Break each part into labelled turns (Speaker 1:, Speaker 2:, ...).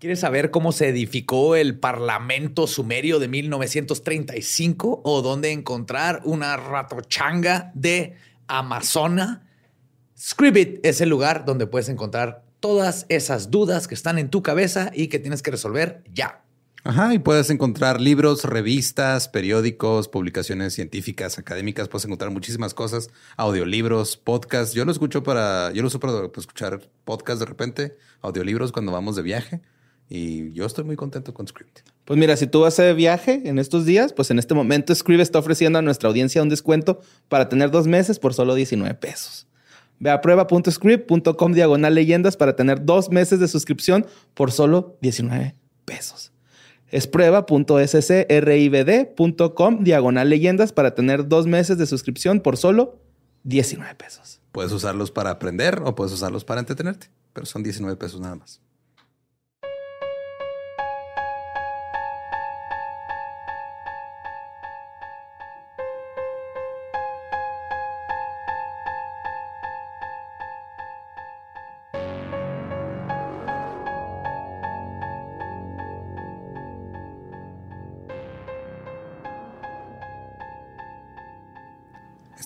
Speaker 1: ¿Quieres saber cómo se edificó el Parlamento sumerio de 1935 o dónde encontrar una ratochanga de Amazona? Scribit es el lugar donde puedes encontrar todas esas dudas que están en tu cabeza y que tienes que resolver ya.
Speaker 2: Ajá, y puedes encontrar libros, revistas, periódicos, publicaciones científicas, académicas, puedes encontrar muchísimas cosas, audiolibros, podcasts. Yo lo escucho para, yo lo uso para escuchar podcasts de repente, audiolibros cuando vamos de viaje. Y yo estoy muy contento con Script.
Speaker 3: Pues mira, si tú vas de viaje en estos días, pues en este momento Script está ofreciendo a nuestra audiencia un descuento para tener dos meses por solo 19 pesos. Ve a prueba.script.com diagonal leyendas para tener dos meses de suscripción por solo 19 pesos. Es prueba.scribd.com diagonal leyendas para tener dos meses de suscripción por solo 19 pesos.
Speaker 2: Puedes usarlos para aprender o puedes usarlos para entretenerte, pero son 19 pesos nada más.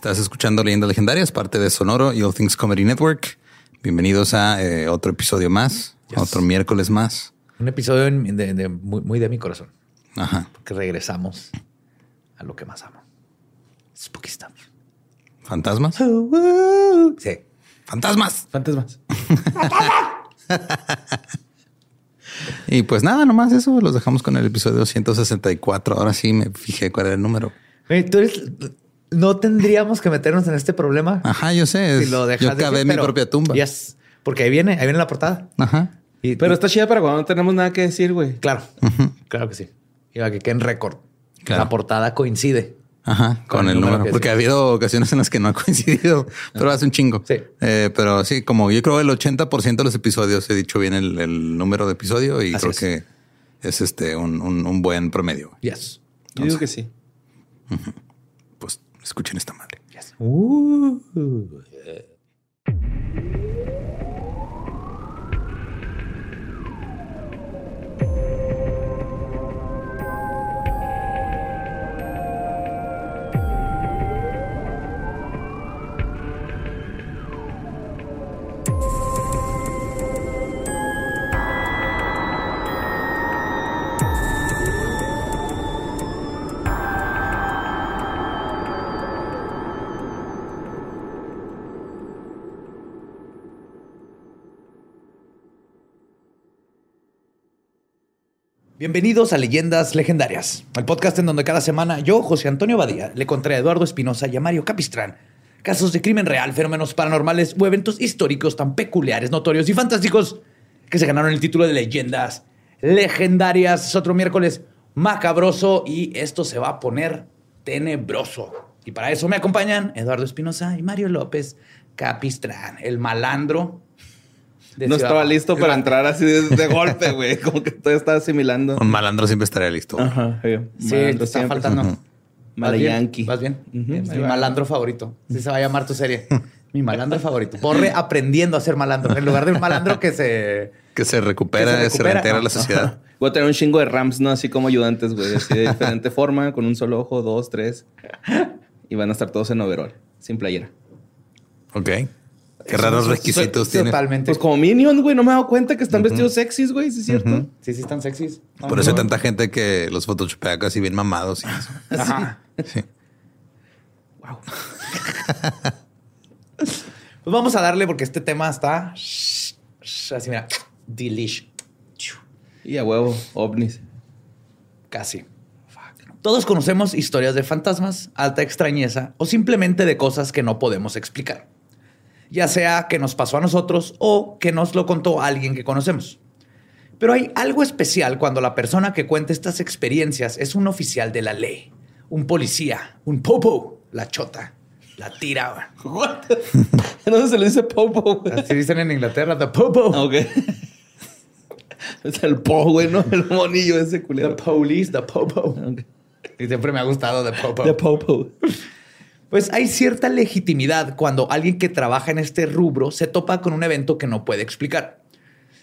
Speaker 2: Estás escuchando Leyendas Legendarias, parte de Sonoro y All Things Comedy Network. Bienvenidos a eh, otro episodio más, otro miércoles más.
Speaker 1: Un episodio muy, de mi corazón. Ajá. Porque regresamos a lo que más amo. Spooky stuff.
Speaker 2: ¿Fantasmas?
Speaker 1: Sí.
Speaker 2: ¡Fantasmas!
Speaker 1: Fantasmas.
Speaker 2: y pues nada, nomás eso. Los dejamos con el episodio 164. Ahora sí me fijé cuál era el número.
Speaker 1: Tú eres no tendríamos que meternos en este problema.
Speaker 2: Ajá, yo sé. Si lo dejas yo cavé mi propia tumba.
Speaker 1: Yes, porque ahí viene, ahí viene la portada.
Speaker 3: Ajá. pero está chida para cuando no tenemos nada que decir, güey.
Speaker 1: Claro, claro que sí. Y que quede en récord. La portada coincide.
Speaker 2: Ajá, con, el, número. porque ha habido ocasiones en las que no ha coincidido, pero hace un chingo.
Speaker 1: Sí.
Speaker 2: Eh, pero sí, como yo creo el 80% de los episodios he dicho bien el, número de episodio y creo que es este un, buen promedio.
Speaker 1: Yes.
Speaker 3: yo digo que sí.
Speaker 2: Escuchen esta madre.
Speaker 1: Uh. Bienvenidos a Leyendas Legendarias, el podcast en donde cada semana yo, José Antonio Badía, le contaré a Eduardo Espinosa y a Mario Capistrán casos de crimen real, fenómenos paranormales o eventos históricos tan peculiares, notorios y fantásticos que se ganaron el título de Leyendas Legendarias. Es otro miércoles macabroso y esto se va a poner tenebroso. Y para eso me acompañan Eduardo Espinosa y Mario López Capistrán, el malandro
Speaker 3: no estaba listo para entrar así de, golpe, güey. Como que todo estaba asimilando.
Speaker 2: Un malandro siempre estaría listo.
Speaker 1: Ajá. Sí, te está faltando.
Speaker 3: Malayanqui.
Speaker 1: ¿Vas bien? Mi malandro favorito. Así se va a llamar tu serie. Mi malandro favorito. Porre aprendiendo a ser malandro. En lugar de un malandro que se...
Speaker 2: Que se recupera, se, reintegra a la sociedad.
Speaker 3: Voy a tener un chingo de rams, ¿no? Así como ayudantes, güey. Así de diferente forma, con un solo ojo, dos, tres. Y van a estar todos en overall, sin playera.
Speaker 2: Ok. Qué raros requisitos tiene.
Speaker 1: Totalmente.
Speaker 3: Pues como Minion, güey, no me he dado cuenta que están vestidos sexys, güey, ¿sí es cierto?
Speaker 1: Sí, sí están sexys.
Speaker 2: Por eso hay tanta gente que los photoshopea casi bien mamados y eso.
Speaker 1: Ajá. Sí. Wow. pues vamos a darle porque este tema está así, mira, delish.
Speaker 3: Y a huevo, ovnis.
Speaker 1: Casi. Todos conocemos historias de fantasmas, alta extrañeza o simplemente de cosas que no podemos explicar ya sea que nos pasó a nosotros o que nos lo contó alguien que conocemos. Pero hay algo especial cuando la persona que cuenta estas experiencias es un oficial de la ley, un policía, un popo, la chota, la tira.
Speaker 3: ¿Dónde se le dice popo?
Speaker 1: Así dicen en Inglaterra, the popo.
Speaker 3: Ok. Es el po, güey, ¿no? El monillo ese culero.
Speaker 1: The police, the popo. Y siempre me ha gustado the popo.
Speaker 3: The popo
Speaker 1: pues hay cierta legitimidad cuando alguien que trabaja en este rubro se topa con un evento que no puede explicar.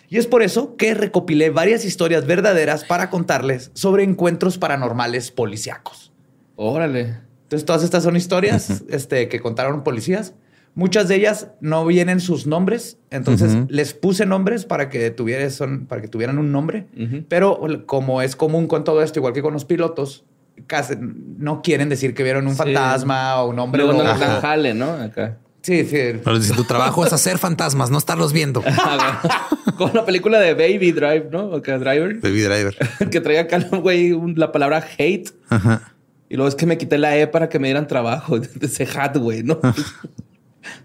Speaker 1: Y es por eso que recopilé varias historias verdaderas para contarles sobre encuentros paranormales policíacos.
Speaker 3: Órale.
Speaker 1: Entonces, todas estas son historias este, que contaron policías. Muchas de ellas no vienen sus nombres, entonces les puse nombres para que, tuvieras, para que tuvieran un nombre, pero como es común con todo esto, igual que con los pilotos, casi no quieren decir que vieron un
Speaker 3: Sí.
Speaker 1: fantasma o un hombre
Speaker 3: Luego no dan jale, ¿no? Acá.
Speaker 1: Sí, sí.
Speaker 2: Pero dice, tu trabajo es hacer fantasmas, no estarlos viendo.
Speaker 3: Con la película de Baby Drive, ¿no? Acá Driver.
Speaker 2: Baby Driver.
Speaker 3: que traía acá, güey, un- la palabra hate.
Speaker 2: Ajá.
Speaker 3: Y luego es que me quité la E para que me dieran trabajo. Ese hat, güey, ¿no?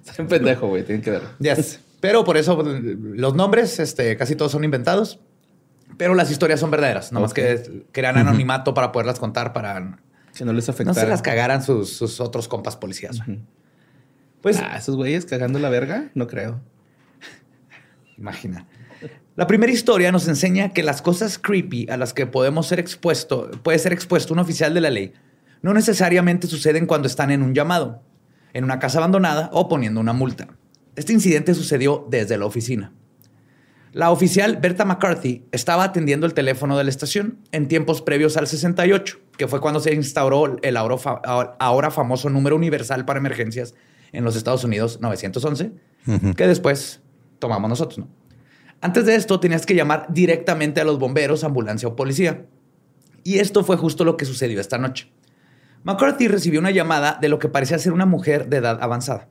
Speaker 3: Está un pendejo, güey. Tienen que ver.
Speaker 1: Yes. Pero por eso los nombres, este, casi todos son inventados, pero las historias son verdaderas. Nomás
Speaker 3: Ok.
Speaker 1: que crean anonimato para poderlas contar, para
Speaker 3: Que no les
Speaker 1: no
Speaker 3: afectara.
Speaker 1: se las cagaran sus, sus otros compas policías. Pues
Speaker 3: Ah, esos güeyes cagando la verga, no creo.
Speaker 1: imagina. La primera historia nos enseña que las cosas creepy a las que podemos ser expuesto, puede ser expuesto un oficial de la ley, no necesariamente suceden cuando están en un llamado, en una casa abandonada o poniendo una multa. Este incidente sucedió desde la oficina. La oficial Berta McCarthy estaba atendiendo el teléfono de la estación en tiempos previos al 68, que fue cuando se instauró el ahora, fa- ahora famoso número universal para emergencias en los Estados Unidos 911, que después tomamos nosotros. ¿no? Antes de esto tenías que llamar directamente a los bomberos, ambulancia o policía. Y esto fue justo lo que sucedió esta noche. McCarthy recibió una llamada de lo que parecía ser una mujer de edad avanzada.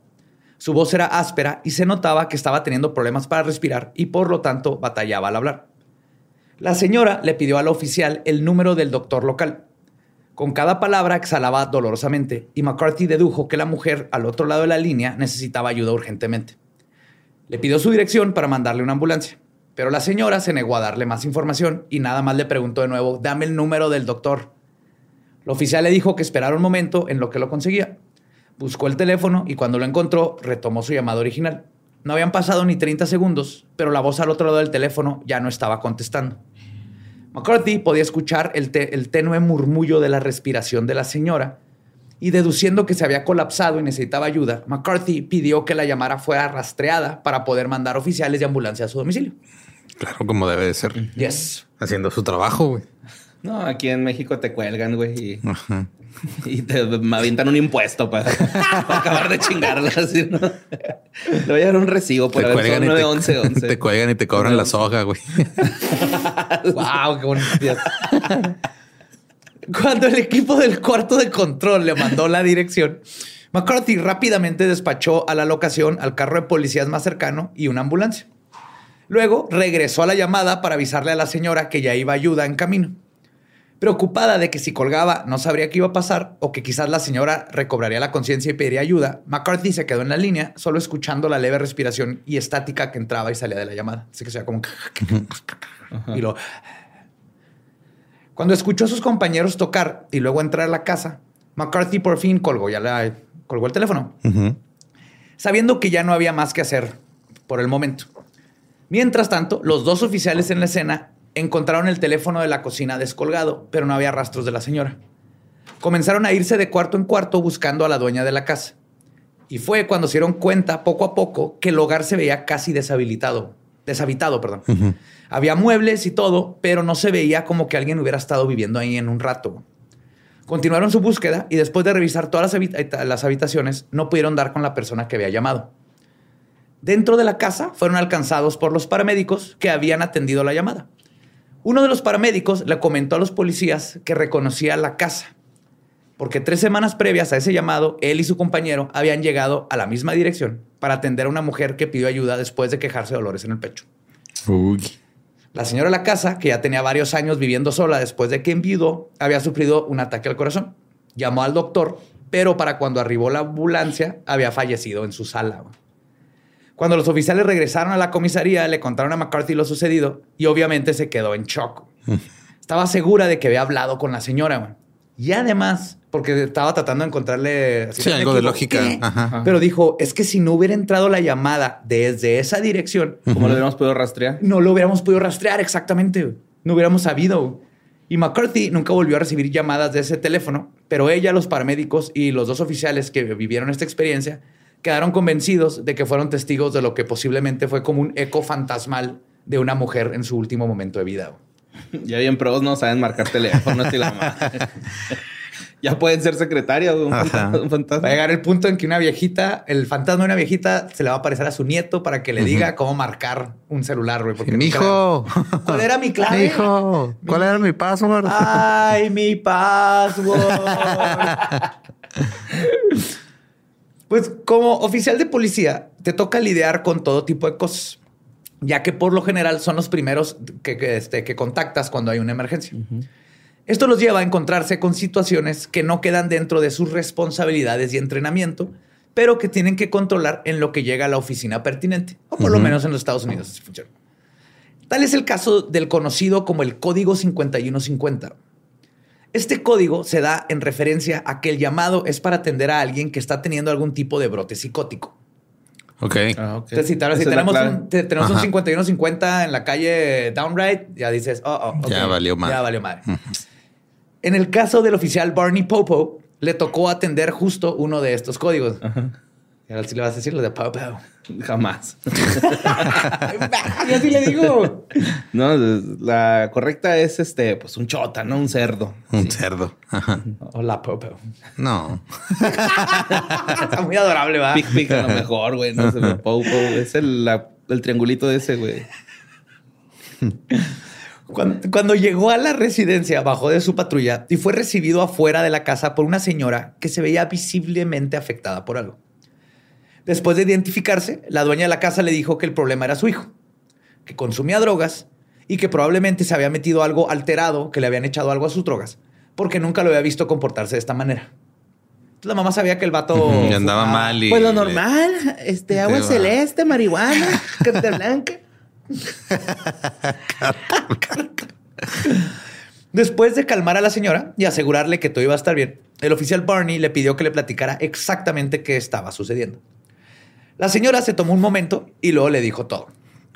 Speaker 1: Su voz era áspera y se notaba que estaba teniendo problemas para respirar y por lo tanto batallaba al hablar. La señora le pidió al oficial el número del doctor local. Con cada palabra exhalaba dolorosamente y McCarthy dedujo que la mujer al otro lado de la línea necesitaba ayuda urgentemente. Le pidió su dirección para mandarle una ambulancia, pero la señora se negó a darle más información y nada más le preguntó de nuevo, dame el número del doctor. El oficial le dijo que esperara un momento en lo que lo conseguía. Buscó el teléfono y cuando lo encontró, retomó su llamada original. No habían pasado ni 30 segundos, pero la voz al otro lado del teléfono ya no estaba contestando. McCarthy podía escuchar el, te- el tenue murmullo de la respiración de la señora y deduciendo que se había colapsado y necesitaba ayuda, McCarthy pidió que la llamada fuera rastreada para poder mandar oficiales de ambulancia a su domicilio.
Speaker 2: Claro, como debe de ser.
Speaker 1: Yes.
Speaker 2: Haciendo su trabajo, güey.
Speaker 3: No, aquí en México te cuelgan, güey, y, te me avientan un impuesto para, para acabar de chingarla. Así, ¿no? Le voy a dar un recibo por haber
Speaker 2: cuelgan, y
Speaker 3: son
Speaker 2: te,
Speaker 3: 911 11.
Speaker 2: te cuelgan y te cobran la soga, güey.
Speaker 1: wow, qué bonito. Cuando el equipo del cuarto de control le mandó la dirección, McCarthy rápidamente despachó a la locación al carro de policías más cercano y una ambulancia. Luego regresó a la llamada para avisarle a la señora que ya iba ayuda en camino. Preocupada de que si colgaba no sabría qué iba a pasar o que quizás la señora recobraría la conciencia y pediría ayuda, McCarthy se quedó en la línea solo escuchando la leve respiración y estática que entraba y salía de la llamada. Así que se veía como... y lo... Cuando escuchó a sus compañeros tocar y luego entrar a la casa, McCarthy por fin colgó, ya la, colgó el teléfono, sabiendo que ya no había más que hacer por el momento. Mientras tanto, los dos oficiales en la escena encontraron el teléfono de la cocina descolgado, pero no había rastros de la señora. Comenzaron a irse de cuarto en cuarto buscando a la dueña de la casa. Y fue cuando se dieron cuenta, poco a poco, que el hogar se veía casi deshabilitado. Deshabitado, perdón. Había muebles y todo, pero no se veía como que alguien hubiera estado viviendo ahí en un rato. Continuaron su búsqueda y después de revisar todas las, habita- las habitaciones, no pudieron dar con la persona que había llamado. Dentro de la casa fueron alcanzados por los paramédicos que habían atendido la llamada. Uno de los paramédicos le comentó a los policías que reconocía la casa, porque tres semanas previas a ese llamado, él y su compañero habían llegado a la misma dirección para atender a una mujer que pidió ayuda después de quejarse de dolores en el pecho.
Speaker 2: Uy.
Speaker 1: La señora de la casa, que ya tenía varios años viviendo sola después de que enviudó, había sufrido un ataque al corazón. Llamó al doctor, pero para cuando arribó la ambulancia, había fallecido en su sala. Cuando los oficiales regresaron a la comisaría, le contaron a McCarthy lo sucedido y obviamente se quedó en shock. Estaba segura de que había hablado con la señora. güey. Y además, porque estaba tratando de encontrarle... así
Speaker 2: Sí, algo de
Speaker 1: equipo,
Speaker 2: lógica.
Speaker 1: ¿qué?
Speaker 2: Ajá.
Speaker 1: Pero dijo, es que si no hubiera entrado la llamada desde esa dirección,
Speaker 3: ¿Cómo lo hubiéramos podido rastrear?
Speaker 1: no lo hubiéramos podido rastrear exactamente. No hubiéramos sabido. Y McCarthy nunca volvió a recibir llamadas de ese teléfono, pero ella, los paramédicos y los dos oficiales que vivieron esta experiencia quedaron convencidos de que fueron testigos de lo que posiblemente fue como un eco fantasmal de una mujer en su último momento de vida.
Speaker 3: Ya bien pros no saben marcar teléfonos y la madre. ya pueden ser secretarias, un, fantasma, un fantasma.
Speaker 1: Va a llegar el punto en que una viejita, el fantasma de una viejita, se le va a aparecer a su nieto para que le diga cómo marcar un celular, güey. porque
Speaker 2: Mijo.
Speaker 1: le- ¿Cuál era mi clave?
Speaker 2: Mijo. ¿Cuál era mi password?
Speaker 1: Ay, mi password. pues como oficial de policía, te toca lidiar con todo tipo de cosas, ya que por lo general son los primeros que, que, este, que contactas cuando hay una emergencia. Esto los lleva a encontrarse con situaciones que no quedan dentro de sus responsabilidades y entrenamiento, pero que tienen que controlar en lo que llega a la oficina pertinente, o por lo menos en los Estados Unidos así funciona. Tal es el caso del conocido como el Código 5150. Este código se da en referencia a que el llamado es para atender a alguien que está teniendo algún tipo de brote psicótico.
Speaker 2: Ok.
Speaker 3: Ah, ok.
Speaker 1: Entonces, si, tal- tenemos, un, te- tenemos un
Speaker 2: Ajá.
Speaker 1: 5150 en la calle Downright, ya dices, oh, oh, ok,
Speaker 2: Ya valió madre.
Speaker 1: Ya valió madre. En el caso del oficial Barney Popo, le tocó atender justo uno de estos códigos. Y ahora sí le vas a decir lo de Popo.
Speaker 3: Jamás.
Speaker 1: y así le digo.
Speaker 3: No, la correcta es este, pues un chota, no un cerdo.
Speaker 2: Un cerdo. Ajá.
Speaker 1: Hola, Popo.
Speaker 2: No.
Speaker 1: Está muy adorable, va.
Speaker 3: Pic pic a lo mejor, güey. No sé, Popo. Es el, la- el triangulito de ese, güey.
Speaker 1: Cuando, cuando llegó a la residencia, bajó de su patrulla y fue recibido afuera de la casa por una señora que se veía visiblemente afectada por algo. Después de identificarse, la dueña de la casa le dijo que el problema era su hijo, que consumía drogas y que probablemente se había metido algo alterado, que le habían echado algo a sus drogas, porque nunca lo había visto comportarse de esta manera. Entonces la mamá sabía que el vato
Speaker 2: Ujú, y andaba
Speaker 1: fumaba.
Speaker 2: mal y-
Speaker 3: Pues lo normal, este, agua celeste, marihuana, carta blanca.
Speaker 1: Después de calmar a la señora y asegurarle que todo iba a estar bien, el oficial Barney le pidió que le platicara exactamente qué estaba sucediendo. La señora se tomó un momento y luego le dijo todo.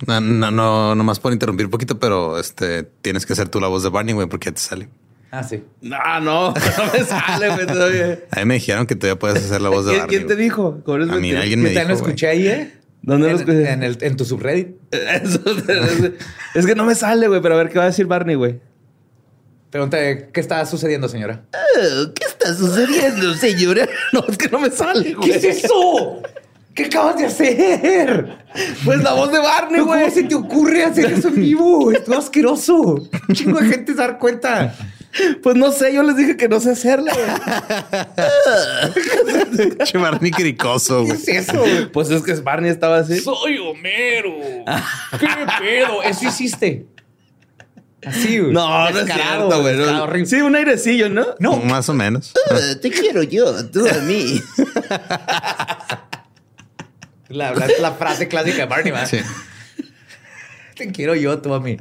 Speaker 2: No, no, no, nomás por interrumpir un poquito, pero este tienes que hacer tú la voz de Barney, güey, porque ya te sale.
Speaker 1: Ah, sí.
Speaker 3: No, no, no me sale, güey, todavía.
Speaker 2: A mí me dijeron que todavía puedes hacer la voz de
Speaker 3: ¿Quién,
Speaker 2: Barney.
Speaker 3: quién te dijo? ¿Cómo eres
Speaker 2: A mí alguien me
Speaker 1: también lo
Speaker 2: dijo, güey.
Speaker 1: escuché ahí, ¿eh?
Speaker 3: ¿Dónde lo
Speaker 1: En-
Speaker 3: escuché?
Speaker 1: En, el, en tu subreddit.
Speaker 3: Eso, es, es que no me sale, güey, pero a ver qué va a decir Barney, güey.
Speaker 1: Pregúntale, ¿qué está sucediendo, señora?
Speaker 3: ¿Qué está sucediendo, señora? No, es que no me sale, güey.
Speaker 1: ¿Qué es eso? ¿Qué acabas de hacer?
Speaker 3: Pues la voz de Barney,
Speaker 1: ¿Cómo
Speaker 3: güey.
Speaker 1: se te ocurre hacer eso en vivo? Es todo asqueroso. Un chingo de gente se dar cuenta.
Speaker 3: Pues no sé, yo les dije que no sé hacerla, güey.
Speaker 2: Che, Barney cricoso,
Speaker 1: ¿Qué
Speaker 2: güey.
Speaker 1: es eso?
Speaker 3: Pues es que Barney estaba así.
Speaker 1: Soy Homero. ¿Qué pedo? Eso hiciste. Así, güey.
Speaker 3: No, no es cierto, güey. Sí, un airecillo, ¿no?
Speaker 1: No,
Speaker 2: Más o menos.
Speaker 3: te quiero yo, tú a mí.
Speaker 1: la, la- la frase clásica de Barney, ¿verdad?
Speaker 2: Sí.
Speaker 1: Te quiero yo, tú a mí.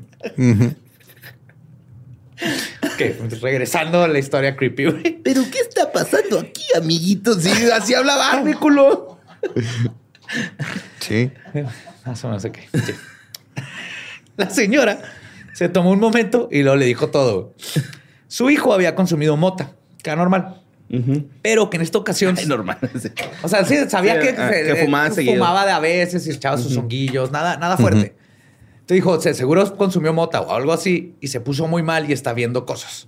Speaker 1: Ok, pues, regresando a la historia creepy, güey.
Speaker 3: ¿Pero qué está pasando aquí, amiguitos? Sí, así habla Barney, culo.
Speaker 2: Sí.
Speaker 1: Más o menos, ok. Sí. La señora se tomó un momento y luego le dijo todo. Su hijo había consumido mota, que era normal. Pero que en esta ocasión...
Speaker 3: Ay, normal. Sí.
Speaker 1: O sea, sí, sabía
Speaker 3: Sí,
Speaker 1: que,
Speaker 3: ah,
Speaker 1: se-
Speaker 3: que fumaba
Speaker 1: eh, fumaba de a veces y echaba sus honguillos, nada, nada fuerte. Entonces dijo, se seguro consumió mota o algo así y se puso muy mal y está viendo cosas.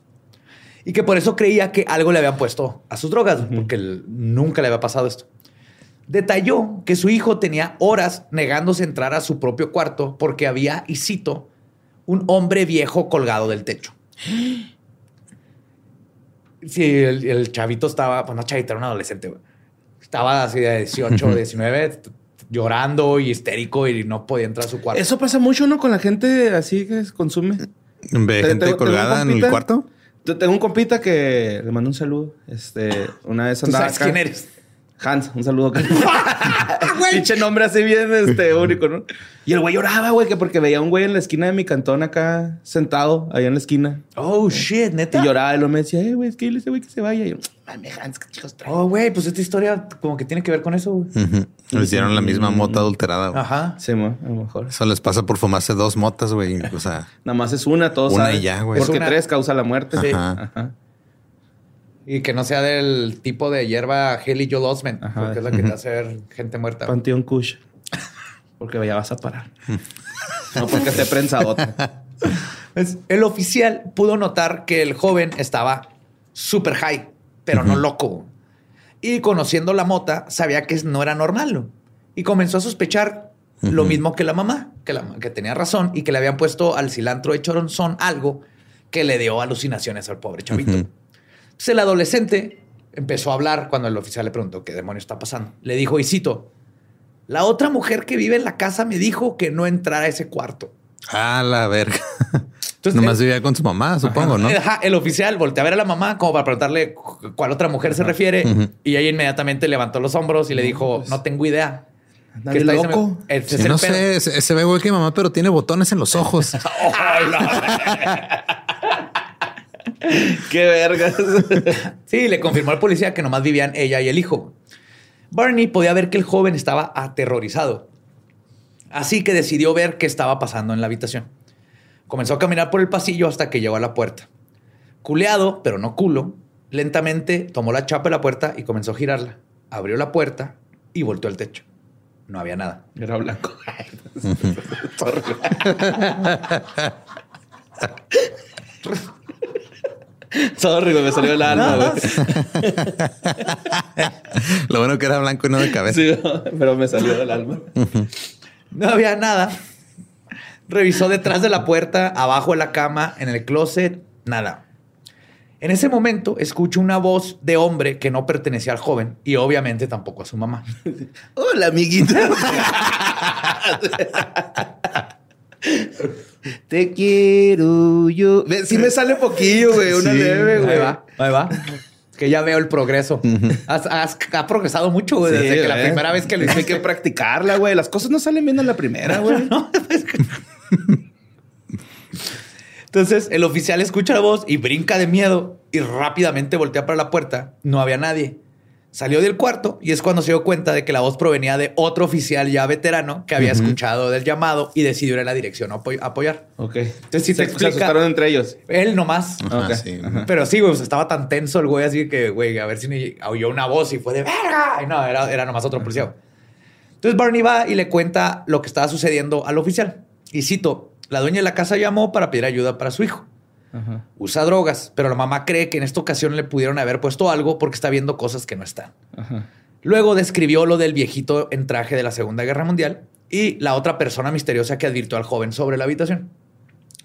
Speaker 1: Y que por eso creía que algo le habían puesto a sus drogas, porque él- nunca le había pasado esto. Detalló que su hijo tenía horas negándose a entrar a su propio cuarto porque había, y cito, un hombre viejo colgado del techo. Sí, el, el chavito estaba, pues no chavito, era un adolescente, güey. Estaba así de 18, 19, t- llorando y histérico y no podía entrar a su cuarto.
Speaker 3: Eso pasa mucho, ¿no? Con la gente así que consume.
Speaker 2: Ve
Speaker 3: Te-
Speaker 2: gente
Speaker 3: tengo- tengo un
Speaker 2: colgada en el cuarto.
Speaker 3: Yo Tengo un compita que le mando un saludo. Este, una vez
Speaker 1: ¿Tú
Speaker 3: andaba
Speaker 1: sabes
Speaker 3: acá.
Speaker 1: quién eres?
Speaker 3: Hans, un saludo. Pinche nombre así bien este, único, ¿no? Y el güey lloraba, güey, que porque veía a un güey en la esquina de mi cantón acá, sentado, ahí en la esquina.
Speaker 1: Oh, shit, neta.
Speaker 3: Y lloraba y lo me decía, eh, güey, es que dile a ese güey que se vaya. Y yo, mame, Hans, qué chicos trae.
Speaker 1: Oh, güey, pues esta historia como que tiene que ver con eso, güey.
Speaker 2: Ujú. Les dieron la misma mota adulterada. güey.
Speaker 1: Ajá.
Speaker 3: Sí, a lo mejor.
Speaker 2: Eso les pasa por fumarse dos motas, güey. O sea,
Speaker 3: Nada más es una, todos
Speaker 2: Una
Speaker 3: saben.
Speaker 2: y ya, güey.
Speaker 3: Porque
Speaker 1: una-
Speaker 3: tres causa la muerte.
Speaker 2: Sí.
Speaker 3: Ajá.
Speaker 1: Y que no sea del tipo de hierba Haley Joel Osment,
Speaker 3: Ajá.
Speaker 1: porque es la que te hace ver gente muerta.
Speaker 3: Panteón Kush. Porque ya vas a parar. No porque esté prensa otra.
Speaker 1: Pues, el oficial pudo notar que el joven estaba súper high, pero no loco. Y conociendo la mota, sabía que no era normal. ¿no? Y comenzó a sospechar lo mismo que la mamá, que, la, que tenía razón y que le habían puesto al cilantro de choronzón algo que le dio alucinaciones al pobre chavito. Entonces el adolescente empezó a hablar cuando el oficial le preguntó qué demonio está pasando. Le dijo, y cito, la otra mujer que vive en la casa me dijo que no entrara a ese cuarto.
Speaker 2: A la verga. Entonces, Nomás vivía con su mamá, supongo, ¿no?
Speaker 1: el oficial volteó a ver a la mamá como para preguntarle cuál otra mujer se refiere y ella inmediatamente levantó los hombros y le dijo, pues, no tengo idea.
Speaker 3: ¿Qué está loco?
Speaker 2: no sé, se, ve igual que mamá, pero tiene botones en los ojos.
Speaker 3: Qué vergas.
Speaker 1: sí, le confirmó al policía que nomás vivían ella y el hijo. Barney podía ver que el joven estaba aterrorizado. Así que decidió ver qué estaba pasando en la habitación. Comenzó a caminar por el pasillo hasta que llegó a la puerta. Culeado, pero no culo, lentamente tomó la chapa de la puerta y comenzó a girarla. Abrió la puerta y volteó al techo. No había nada.
Speaker 3: Era blanco. Sorry, me salió el alma, güey.
Speaker 2: Lo bueno que era blanco y no de cabeza. Sí,
Speaker 3: pero me salió del alma.
Speaker 1: No había nada. Revisó detrás de la puerta, abajo de la cama, en el closet, nada. En ese momento escucho una voz de hombre que no pertenecía al joven y obviamente tampoco a su mamá.
Speaker 3: Hola, amiguita. Te quiero yo. Sí me sale poquillo, güey. Una leve, güey.
Speaker 1: Ahí va, ahí va. Que ya veo el progreso. has, progresado mucho, güey, desde que la primera vez que lo hice.
Speaker 3: Hay que practicarla, güey. Las cosas no salen bien en la primera, güey.
Speaker 1: Entonces el oficial escucha la voz y brinca de miedo y rápidamente voltea para la puerta. No había nadie. Salió del cuarto y es cuando se dio cuenta de que la voz provenía de otro oficial ya veterano que había escuchado del llamado y decidió ir en la dirección a apoyar.
Speaker 3: Ok. Entonces, si te explica. Se asustaron entre ellos.
Speaker 1: Él nomás. Pero sí, güey, estaba tan tenso el güey así que, güey, a ver si oyó una voz y fue de verga. Y no, era, era nomás otro policía. Entonces Barney va y le cuenta lo que estaba sucediendo al oficial. Y cito: La dueña de la casa llamó para pedir ayuda para su hijo. Usa drogas, pero la mamá cree que en esta ocasión le pudieron haber puesto algo porque está viendo cosas que no están. Luego describió lo del viejito en traje de la Segunda Guerra Mundial y la otra persona misteriosa que advirtió al joven sobre la habitación.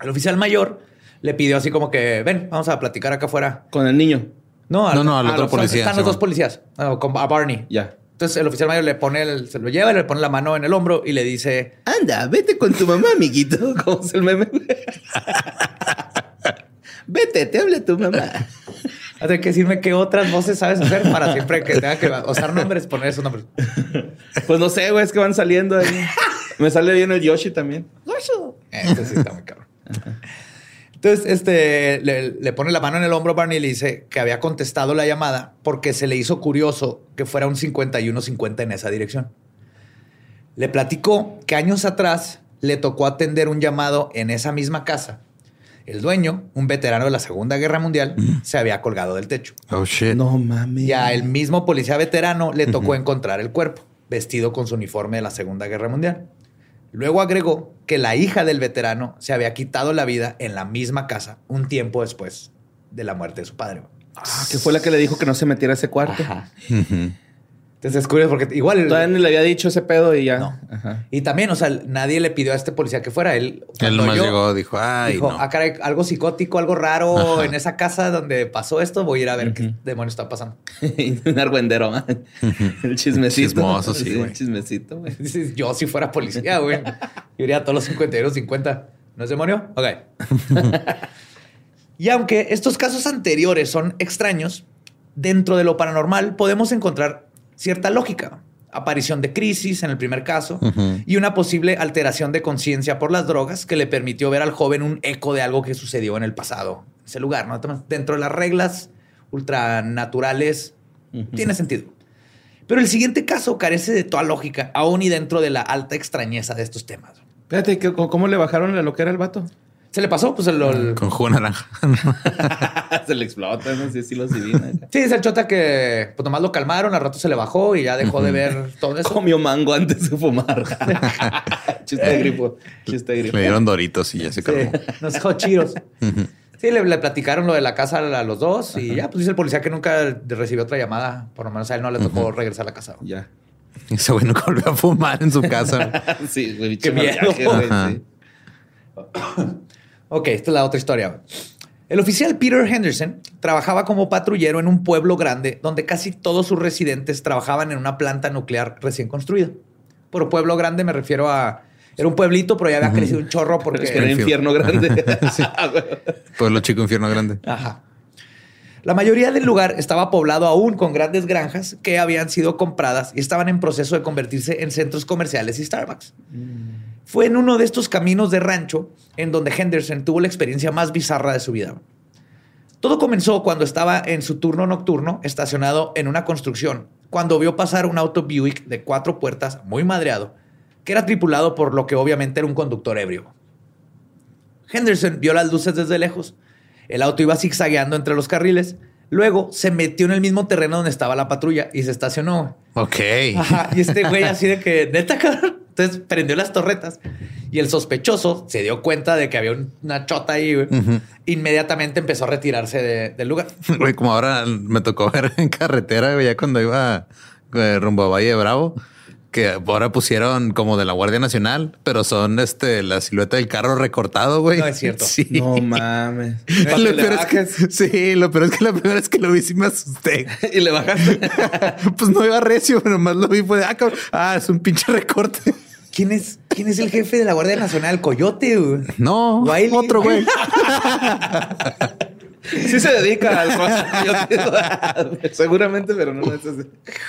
Speaker 1: El oficial mayor le pidió así como que, ven, vamos a platicar acá afuera.
Speaker 3: ¿Con el niño?
Speaker 1: No,
Speaker 2: al, no, no, al otro policía.
Speaker 1: Están los dos policías, a Barney.
Speaker 3: Ya.
Speaker 1: Entonces el oficial mayor le pone, se lo lleva, le pone la mano en el hombro y le dice:
Speaker 3: Anda, vete con tu mamá, amiguito. ¿Cómo es el meme? Vete, te habla tu mamá.
Speaker 1: Hay que decirme qué otras voces sabes hacer para siempre que tenga que usar nombres, poner esos nombres.
Speaker 3: Pues no sé, güey, es que van saliendo ahí. Me sale bien el Yoshi también.
Speaker 1: Yoshi. Este sí está muy cabrón. Entonces, este, le, pone la mano en el hombro a Barney y le dice que había contestado la llamada porque se le hizo curioso que fuera un 51-50 en esa dirección. Le platicó que años atrás le tocó atender un llamado en esa misma casa el dueño, un veterano de la Segunda Guerra Mundial, mm. se había colgado del techo.
Speaker 2: Oh, shit.
Speaker 3: No mames.
Speaker 1: Y a el mismo policía veterano le tocó encontrar el cuerpo, vestido con su uniforme de la Segunda Guerra Mundial. Luego agregó que la hija del veterano se había quitado la vida en la misma casa un tiempo después de la muerte de su padre.
Speaker 3: Ah, que fue la que le dijo que no se metiera a ese cuarto. Ajá.
Speaker 1: Entonces es curioso porque igual.
Speaker 3: Todavía ni le había dicho ese pedo y ya.
Speaker 1: No. Y también, o sea, nadie le pidió a este policía que fuera. Él,
Speaker 2: él nomás llegó, dijo, ay. Dijo,
Speaker 1: no. ah, algo psicótico, algo raro en esa casa donde pasó esto. Voy a ir a ver qué demonios está pasando.
Speaker 3: Un argüendero, El chismecito.
Speaker 2: Chismoso, sí, güey.
Speaker 3: chismecito, güey.
Speaker 1: Yo, si fuera policía, güey, yo iría a todos los 52, 50. ¿No es demonio? Ok. y aunque estos casos anteriores son extraños, dentro de lo paranormal podemos encontrar cierta lógica. Aparición de crisis en el primer caso y una posible alteración de conciencia por las drogas que le permitió ver al joven un eco de algo que sucedió en el pasado, ese lugar. ¿no? Dentro de las reglas ultranaturales, tiene sentido. Pero el siguiente caso carece de toda lógica, aún y dentro de la alta extrañeza de estos temas.
Speaker 3: Espérate, ¿cómo le bajaron la loquera al vato?
Speaker 1: Se le pasó, pues el.
Speaker 2: Con jugo naranja.
Speaker 3: se le explota, no sé si lo adivina.
Speaker 1: Sí, es el chota que pues nomás lo calmaron, al rato se le bajó y ya dejó de ver todo eso.
Speaker 3: Comió mango antes de fumar. Chiste de grifo. Chiste de grifo.
Speaker 2: Le dieron doritos y ya se calmó.
Speaker 1: Nos dejó chidos. Sí, le, le platicaron lo de la casa a los dos y ya, pues dice el policía que nunca recibió otra llamada. Por lo menos a él no le tocó regresar a la casa.
Speaker 3: Ya.
Speaker 2: Ese güey nunca volvió a fumar en su casa.
Speaker 3: sí, güey.
Speaker 1: Qué
Speaker 3: bicho
Speaker 1: miedo.
Speaker 3: viaje, güey, sí.
Speaker 1: Ok, esta es la otra historia. El oficial Peter Henderson trabajaba como patrullero en un pueblo grande donde casi todos sus residentes trabajaban en una planta nuclear recién construida. Por pueblo grande me refiero a... Era un pueblito, pero ya había crecido un chorro porque...
Speaker 3: Es que era infierno grande.
Speaker 2: Pueblo chico, infierno grande.
Speaker 1: Ajá. La mayoría del lugar estaba poblado aún con grandes granjas que habían sido compradas y estaban en proceso de convertirse en centros comerciales y Starbucks. Fue en uno de estos caminos de rancho en donde Henderson tuvo la experiencia más bizarra de su vida. Todo comenzó cuando estaba en su turno nocturno estacionado en una construcción, cuando vio pasar un auto Buick de cuatro puertas muy madreado, que era tripulado por lo que obviamente era un conductor ebrio. Henderson vio las luces desde lejos. El auto iba zigzagueando entre los carriles. Luego se metió en el mismo terreno donde estaba la patrulla y se estacionó.
Speaker 2: Ok.
Speaker 1: Ajá, y este güey así de que, neta, cabrón. Entonces prendió las torretas y el sospechoso se dio cuenta de que había un- una chota ahí. güey. Inmediatamente empezó a retirarse de- del lugar.
Speaker 2: Güey, como ahora me tocó ver en carretera, güey, ya cuando iba eh, rumbo a Valle de Bravo, que ahora pusieron como de la Guardia Nacional, pero son este la silueta del carro recortado, güey.
Speaker 1: No es cierto.
Speaker 2: Sí.
Speaker 3: No mames.
Speaker 2: Lo peor es que, sí, lo peor es que la primera vez que lo vi sí me asusté.
Speaker 3: y le bajaste.
Speaker 2: pues no iba recio, pero nomás lo vi fue de, ah, cabrón, ah, es un pinche recorte.
Speaker 1: ¿Quién es, ¿Quién es el jefe de la Guardia Nacional? Coyote. güey.
Speaker 2: No,
Speaker 1: Wiley.
Speaker 2: otro güey.
Speaker 3: Sí se dedica al Seguramente, pero no es así.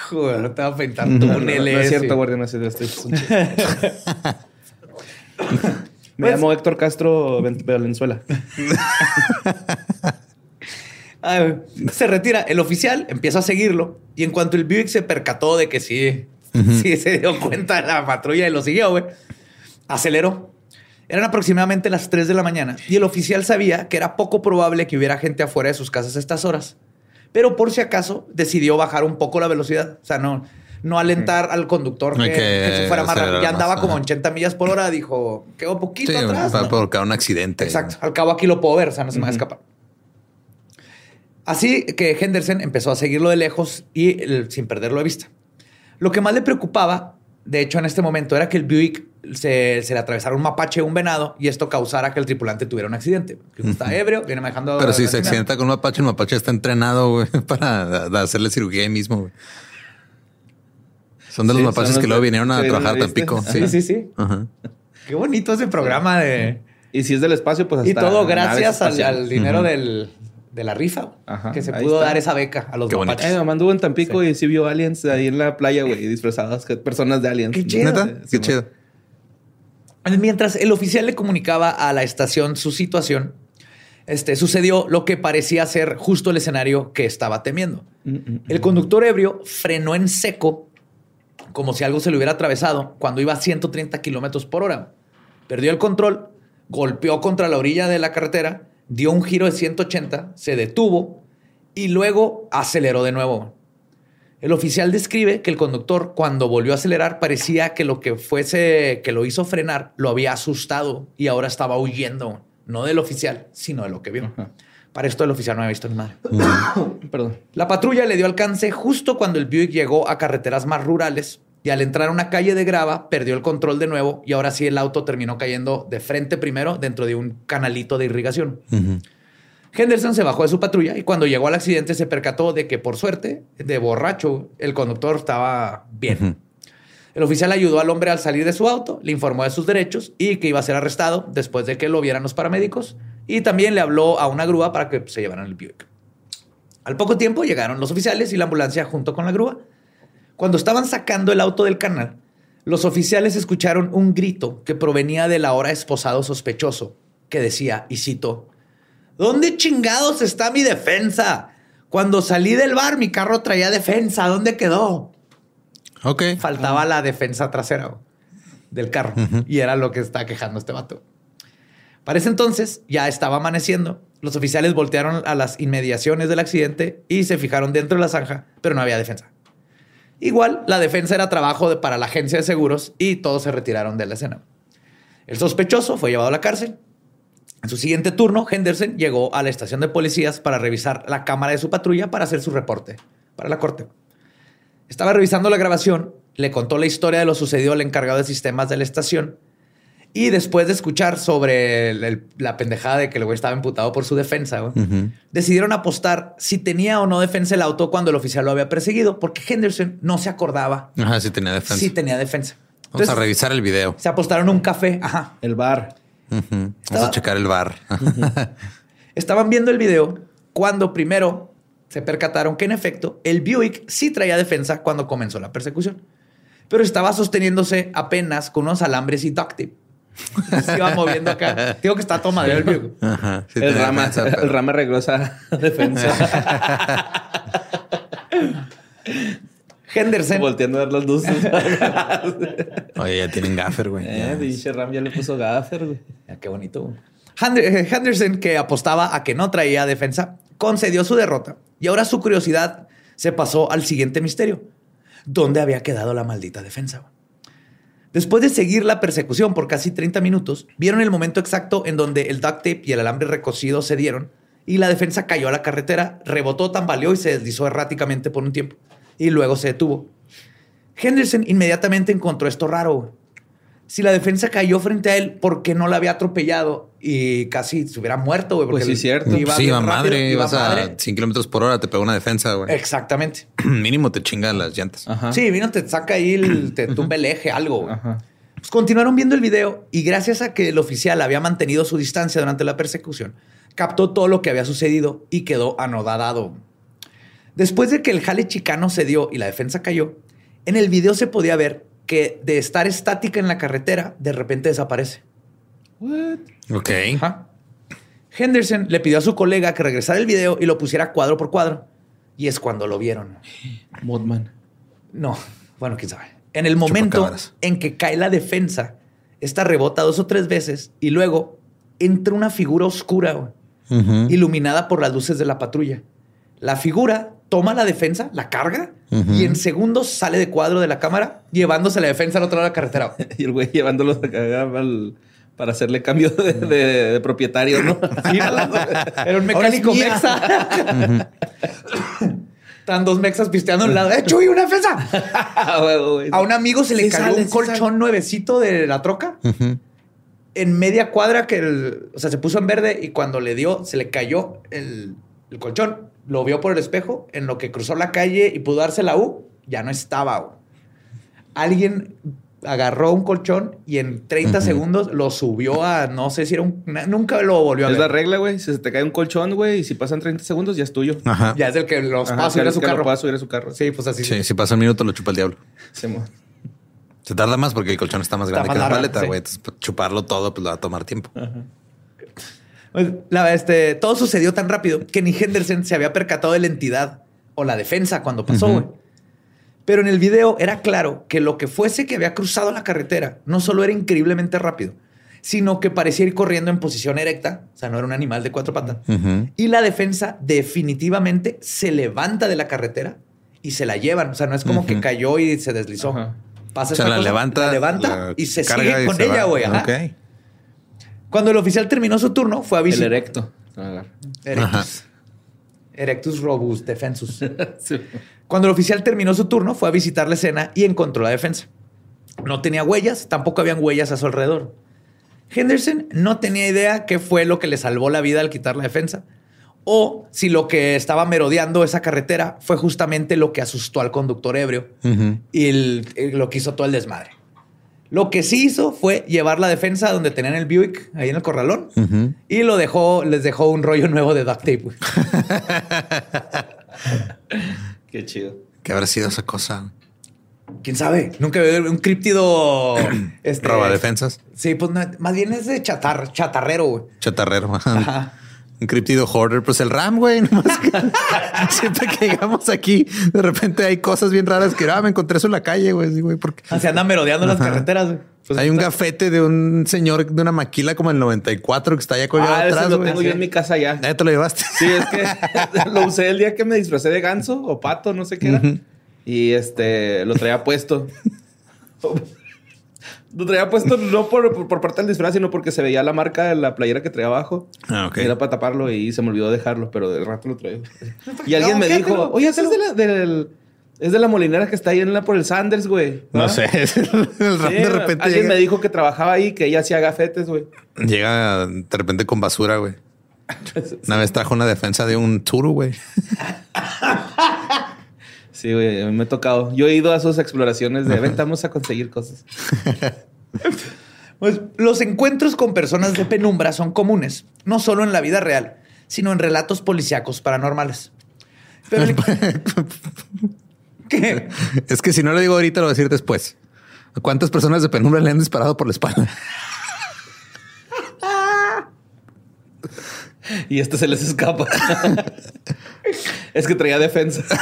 Speaker 1: Joder, no te va a pintar
Speaker 3: No, no, no
Speaker 1: túneles.
Speaker 3: es cierto, Guardia Nacional. Me llamo Héctor Castro Valenzuela.
Speaker 1: Ay, güey. se retira. El oficial empieza a seguirlo y en cuanto el Buick se percató de que sí, sí se dio cuenta de la patrulla y lo siguió, güey, aceleró. Eran aproximadamente las 3 de la mañana y el oficial sabía que era poco probable que hubiera gente afuera de sus casas a estas horas. Pero por si acaso decidió bajar un poco la velocidad. O sea, no, no alentar al conductor que,
Speaker 2: que
Speaker 1: que se fuera más rápido. Ya
Speaker 2: más,
Speaker 1: andaba como
Speaker 2: ajá.
Speaker 1: 80 millas por hora. Dijo, quedó poquito
Speaker 2: Sí,
Speaker 1: atrás.
Speaker 2: para
Speaker 1: ¿no?
Speaker 2: provocar un accidente.
Speaker 1: Exacto. Al cabo aquí lo puedo ver, o sea, no se me va a escapar. Así que Henderson empezó a seguirlo de lejos y el- sin perderlo de vista. Lo que más le preocupaba, de hecho, en este momento, era que el Buick se, se le atravesara un mapache o un venado y esto causara que el tripulante tuviera un accidente. Que está ebrio, viene manejando.
Speaker 2: Pero si se accidenta con un mapache, el mapache está entrenado, para hacerle cirugía ahí mismo, güey. Son de los
Speaker 3: Sí,
Speaker 2: mapaches
Speaker 3: los
Speaker 2: que luego vinieron a trabajar a. Tampico.
Speaker 1: Sí, sí, sí.
Speaker 2: Ajá.
Speaker 1: Qué bonito ese programa de.
Speaker 3: Y si es del espacio, pues hasta
Speaker 1: Y todo gracias al dinero del, de la rifa.
Speaker 3: Ajá,
Speaker 1: que se pudo
Speaker 3: está.
Speaker 1: dar esa beca a los
Speaker 2: Qué bonito.
Speaker 1: mapaches.
Speaker 3: Eh, mamá anduvo en Tampico y sí vio aliens ahí en la playa, güey, disfrazadas personas de aliens.
Speaker 1: Qué chido.
Speaker 2: ¿Neta?
Speaker 3: Sí,
Speaker 2: Qué chido.
Speaker 1: Mientras el oficial le comunicaba a la estación su situación, este, sucedió lo que parecía ser justo el escenario que estaba temiendo. El conductor ebrio frenó en seco, como si algo se le hubiera atravesado, cuando iba a 130 kilómetros por hora. Perdió el control, golpeó contra la orilla de la carretera, dio un giro de 180, se detuvo y luego aceleró de nuevo. El oficial describe que el conductor, cuando volvió a acelerar, parecía que lo que fuese que lo hizo frenar lo había asustado y ahora estaba huyendo, no del oficial, sino de lo que vio.
Speaker 3: Ajá.
Speaker 1: Para esto el oficial no había visto ni madre.
Speaker 3: Perdón.
Speaker 1: La patrulla le dio alcance justo cuando el Buick llegó a carreteras más rurales y al entrar a una calle de grava perdió el control de nuevo y ahora sí el auto terminó cayendo de frente primero dentro de un canalito de irrigación. Henderson se bajó de su patrulla y cuando llegó al accidente se percató de que por suerte, de borracho, el conductor estaba bien. El oficial ayudó al hombre al salir de su auto, le informó de sus derechos y que iba a ser arrestado después de que lo vieran los paramédicos y también le habló a una grúa para que se llevaran el Buick. Al poco tiempo llegaron los oficiales y la ambulancia junto con la grúa. Cuando estaban sacando el auto del canal, los oficiales escucharon un grito que provenía del ahora esposado sospechoso, que decía, y cito, ¿Dónde chingados está mi defensa? Cuando salí del bar, mi carro traía defensa. ¿Dónde quedó?
Speaker 2: Ok.
Speaker 1: Faltaba la defensa trasera del carro. Y era lo que está quejando este vato. Para ese entonces ya estaba amaneciendo. Los oficiales voltearon a las inmediaciones del accidente y se fijaron dentro de la zanja, pero no había defensa. Igual, la defensa era trabajo de- para la agencia de seguros y todos se retiraron de la escena. El sospechoso fue llevado a la cárcel. En su siguiente turno, Henderson llegó a la estación de policías para revisar la cámara de su patrulla para hacer su reporte para la corte. Estaba revisando la grabación, le contó la historia de lo sucedido al encargado de sistemas de la estación y después de escuchar sobre la pendejada de que el güey estaba imputado por su defensa, decidieron apostar si tenía o no defensa el auto cuando el oficial lo había perseguido, porque Henderson no se acordaba.
Speaker 2: Ajá, si tenía defensa.
Speaker 1: Si tenía defensa.
Speaker 2: Vamos a revisar el video.
Speaker 1: Se apostaron un café. Ajá.
Speaker 3: El bar.
Speaker 2: Vamos a checar el bar.
Speaker 1: Estaban viendo el video cuando primero se percataron que en efecto el Buick sí traía defensa cuando comenzó la persecución, pero estaba sosteniéndose apenas con unos alambres y duct tape. Se iba moviendo acá. Digo que está todo madre el Buick.
Speaker 3: el, rama, el rama arregló esa defensa.
Speaker 1: Henderson.
Speaker 3: Volteando a ver los luces.
Speaker 2: Oye, ya tienen gaffer, güey.
Speaker 3: Eh, dice Ram ya le puso gaffer, güey.
Speaker 1: qué bonito. Eh, Henderson, que apostaba a que no traía defensa, concedió su derrota y ahora su curiosidad se pasó al siguiente misterio. ¿Dónde había quedado la maldita defensa? Después de seguir la persecución por casi 30 minutos, vieron el momento exacto en donde el duct tape y el alambre recocido se dieron y la defensa cayó a la carretera, rebotó, tambaleó y se deslizó erráticamente por un tiempo y luego se detuvo. Henderson inmediatamente encontró esto raro. Si la defensa cayó frente a él, ¿por qué no la había atropellado y casi se hubiera muerto? Güey?
Speaker 3: Pues sí, cierto.
Speaker 2: Iba sí, iba madre. ibas a 100 kilómetros por hora, te pegó una defensa, güey.
Speaker 1: Exactamente.
Speaker 2: Mínimo te chingan las llantas.
Speaker 1: Sí, vino, te saca ahí, el, te tumba el eje, algo. Pues continuaron viendo el video y gracias a que el oficial había mantenido su distancia durante la persecución, captó todo lo que había sucedido y quedó anodadado. Después de que el jale chicano se dio y la defensa cayó, en el video se podía ver que de estar estática en la carretera, de repente desaparece.
Speaker 2: What? Ok.
Speaker 1: Henderson le pidió a su colega que regresara el video y lo pusiera cuadro por cuadro. Y es cuando lo vieron.
Speaker 3: Modman.
Speaker 1: No, bueno, quién sabe. En el momento en que cae la defensa, esta rebota dos o tres veces y luego entra una figura oscura, iluminada por las luces de la patrulla. La figura toma la defensa, la carga y en segundos sale de cuadro de la cámara llevándose la defensa al otro lado de la carretera.
Speaker 3: y el güey llevándolo para hacerle cambio de, propietario, ¿no?
Speaker 1: era un mecánico mexa. Están dos mexas pisteando a un lado. ¡Eh, Chuy, una defensa! a un amigo se le cayó un colchón nuevecito de la troca. En media cuadra que o sea, se puso en verde y cuando le dio, se le cayó el, el colchón lo vio por el espejo, en lo que cruzó la calle y pudo darse la U, ya no estaba. Alguien agarró un colchón y en 30 segundos lo subió a, no sé si era un, nunca lo volvió a
Speaker 3: ver.
Speaker 1: Es
Speaker 3: la regla, güey. Si se te cae un colchón, güey, y si pasan 30 segundos, ya es tuyo.
Speaker 1: Ya es el que los pasa a subir a su carro.
Speaker 3: subir a su carro.
Speaker 1: Sí, pues así.
Speaker 2: Sí, si pasa un minuto, lo chupa el diablo. se tarda más porque el colchón está más grande que la paleta, güey. Pues, chuparlo todo, pues lo va a tomar tiempo. Ajá.
Speaker 1: Pues, la, este, todo sucedió tan rápido que ni Henderson se había percatado de la entidad o la defensa cuando pasó, Pero en el video era claro que lo que fuese que había cruzado la carretera no solo era increíblemente rápido, sino que parecía ir corriendo en posición erecta, o sea, no era un animal de cuatro patas. Y la defensa definitivamente se levanta de la carretera y se la llevan, o sea, no es como que cayó y se deslizó.
Speaker 2: Pasa o la levanta,
Speaker 1: levanta y se sigue con ella, güey. Cuando el oficial terminó su turno, fue a visitar.
Speaker 3: El erecto.
Speaker 1: Erectus. Erectus robust defensus. Cuando el oficial terminó su turno, fue a visitar la escena y encontró la defensa. No tenía huellas, tampoco habían huellas a su alrededor. Henderson no tenía idea qué fue lo que le salvó la vida al quitar la defensa, o si lo que estaba merodeando esa carretera fue justamente lo que asustó al conductor ebrio y lo que hizo todo el desmadre. Lo que sí hizo fue llevar la defensa donde tenían el Buick, ahí en el corralón, y lo dejó, les dejó un rollo nuevo de duct tape.
Speaker 3: Qué chido.
Speaker 2: ¿Qué habrá sido esa cosa?
Speaker 1: ¿Quién sabe? Nunca vi un críptido...
Speaker 2: este, ¿Roba defensas?
Speaker 1: Sí, pues más bien es de chatar, chatarrero, güey.
Speaker 2: Chatarrero. Ajá. Criptido hoarder, pues el RAM, güey. siempre que llegamos aquí, de repente hay cosas bien raras que ah, me encontré eso en la calle, güey. güey porque
Speaker 1: ah, se andan merodeando las carreteras. Güey.
Speaker 2: Pues hay un gafete de un señor de una maquila como el 94 que está allá colgado ah, atrás.
Speaker 3: lo tengo yo en mi casa ya.
Speaker 2: ¿Ya te lo llevaste?
Speaker 3: Sí, es que lo usé el día que me disfracé de ganso o pato, no sé qué era. Y este lo traía puesto. Lo traía puesto no por, por, por parte del disfraz, sino porque se veía la marca de la playera que traía abajo.
Speaker 2: Ah, ok.
Speaker 3: Era para taparlo y se me olvidó dejarlo, pero de rato lo traigo. Y alguien
Speaker 1: No,
Speaker 3: me dijo,
Speaker 1: Pero,
Speaker 3: oye, es de la, del, es de la molinera que está ahí en la, por el Sanders, güey.
Speaker 2: No sé. el
Speaker 3: Sí,
Speaker 2: de repente
Speaker 3: alguien
Speaker 2: llega,
Speaker 3: me dijo que trabajaba ahí, que ella hacía gafetes, güey.
Speaker 2: llega de repente con basura, güey. Una vez trajo una defensa de un turu, güey.
Speaker 3: Sí, güey, a mí me ha tocado. Yo he ido a sus exploraciones de venta, vamos a conseguir cosas.
Speaker 1: Pues los encuentros con personas de penumbra son comunes, no solo en la vida real, sino en relatos policíacos paranormales. Pero el- ¿Qué?
Speaker 2: Es que si no lo digo ahorita, lo voy a decir después. ¿A ¿Cuántas personas de penumbra le han disparado por la espalda?
Speaker 3: Y este se les escapa. es que traía defensa.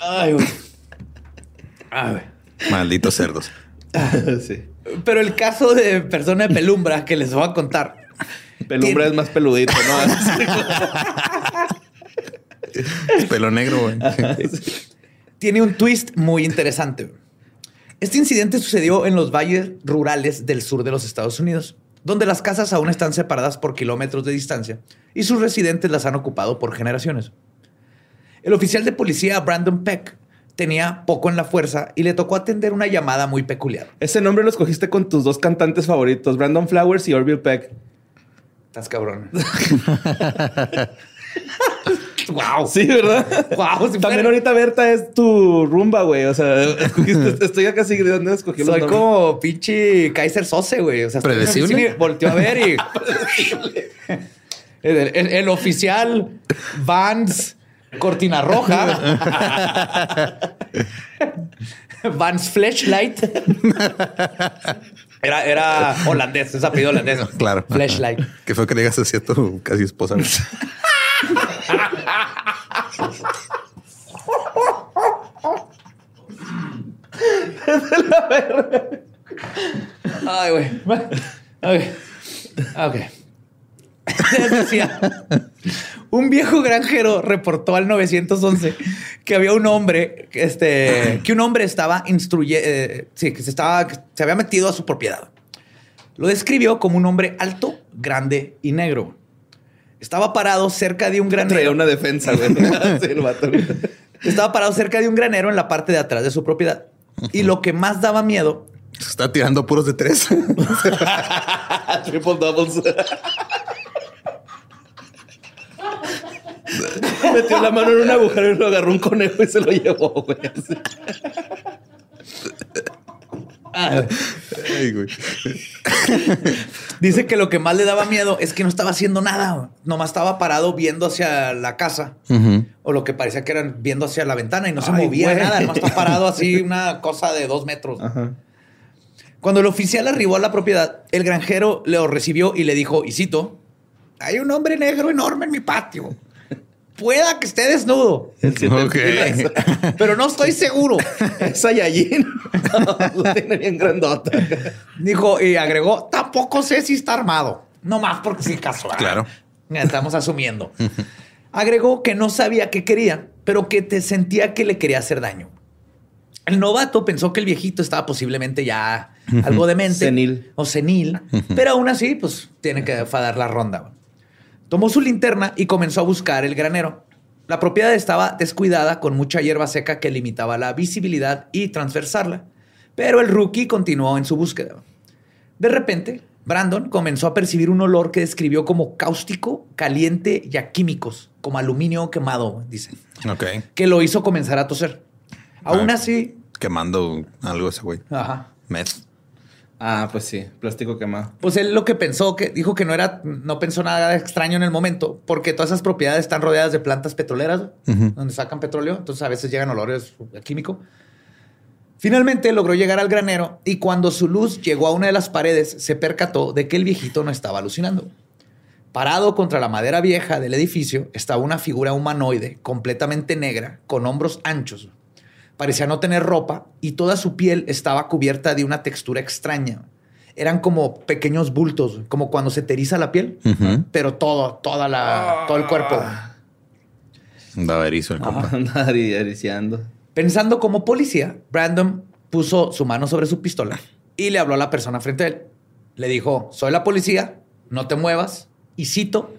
Speaker 1: Ay, güey. Ay, güey.
Speaker 2: Malditos cerdos.
Speaker 3: sí.
Speaker 1: Pero el caso de persona de penumbra que les voy a contar
Speaker 3: Pelumbra
Speaker 1: Tiene-
Speaker 3: es más peludito, ¿no?
Speaker 2: Es pelo negro, güey.
Speaker 1: tiene un twist muy interesante. Este incidente sucedió en los valles rurales del sur de los Estados Unidos, donde las casas aún están separadas por kilómetros de distancia y sus residentes las han ocupado por generaciones. El oficial de policía Brandon Peck tenía poco en la fuerza y le tocó atender una llamada muy peculiar.
Speaker 3: Ese nombre lo escogiste con tus dos cantantes favoritos, Brandon Flowers y Orville Peck.
Speaker 1: Estás cabrón. wow.
Speaker 3: Sí, ¿verdad?
Speaker 1: Wow. si
Speaker 3: También
Speaker 1: fuera-
Speaker 3: ahorita Berta es tu rumba, güey. O sea, escogiste- estoy acá de dónde escogí
Speaker 1: Soy como pinche Kaiser Sose, güey. O sea,
Speaker 2: Predecible.
Speaker 1: Volteó a ver y. el, el- el oficial Vans Cortina Roja. Vans Flashlight. Era, era holandés, es apellido holandés.
Speaker 2: Claro.
Speaker 1: Flashlight.
Speaker 2: Que fue que le digas así a tu casi esposa. Güey.
Speaker 1: Ay, güey. Ok. Ok. Un viejo granjero reportó al 911 que había un hombre, este, que un hombre estaba instruye, sí, que se estaba, que se había metido a su propiedad. Lo describió como un hombre alto, grande y negro. Estaba parado cerca de un
Speaker 3: Traía
Speaker 1: granero.
Speaker 3: una defensa, güey.
Speaker 1: Estaba parado cerca de un granero en la parte de atrás de su propiedad. Y lo que más daba miedo
Speaker 2: Se está tirando puros de tres.
Speaker 3: Triple doubles. Metió la mano en un agujero y lo agarró un conejo y se lo llevó, güey. Así.
Speaker 2: Ay, güey.
Speaker 1: Dice que lo que más le daba miedo es que no estaba haciendo nada. Nomás estaba parado viendo hacia la casa. O lo que parecía que eran viendo hacia la ventana y no se
Speaker 3: Ay,
Speaker 1: movía
Speaker 3: güey.
Speaker 1: nada. Nomás estaba parado así una cosa de dos metros.
Speaker 3: Ajá.
Speaker 1: Cuando el oficial arribó a la propiedad, el granjero lo recibió y le dijo, y cito, hay un hombre negro enorme en mi patio. Pueda que esté desnudo, pero no estoy seguro.
Speaker 3: Es Saiyajin. lo tiene bien grandota.
Speaker 1: Dijo y agregó, tampoco sé si está armado. No más porque sí casual.
Speaker 2: Claro.
Speaker 1: Estamos asumiendo. Agregó que no sabía qué quería, pero que te sentía que le quería hacer daño. El novato pensó que el viejito estaba posiblemente ya algo demente.
Speaker 3: Senil.
Speaker 1: O senil. Pero aún así, pues tiene que dar la ronda. Tomó su linterna y comenzó a buscar el granero. La propiedad estaba descuidada con mucha hierba seca que limitaba la visibilidad y transversarla. Pero el rookie continuó en su búsqueda. De repente, Brandon comenzó a percibir un olor que describió como cáustico, caliente y a químicos, como aluminio quemado, dice,
Speaker 2: Ok.
Speaker 1: que lo hizo comenzar a toser. Aún
Speaker 2: Ah.
Speaker 1: así,
Speaker 2: Quemando algo ese güey.
Speaker 1: ajá,
Speaker 2: Meth.
Speaker 3: Ah, pues sí. Plástico quemado.
Speaker 1: Pues él lo que pensó, que dijo que no era, no pensó nada extraño en el momento, porque todas esas propiedades están rodeadas de plantas petroleras, donde sacan petróleo, entonces a veces llegan olores a químico. Finalmente logró llegar al granero y cuando su luz llegó a una de las paredes, se percató de que el viejito no estaba alucinando. Parado contra la madera vieja del edificio estaba una figura humanoide completamente negra, con hombros anchos. Parecía no tener ropa y toda su piel estaba cubierta de una textura extraña. Eran como pequeños bultos, como cuando se te eriza la piel, pero todo, toda la, todo el cuerpo.
Speaker 2: Andaba erizo el compa.
Speaker 3: Andaba ari- ariciando.
Speaker 1: Pensando como policía, Brandon puso su mano sobre su pistola y le habló a la persona frente a él. Le dijo, soy la policía, no te muevas y cito,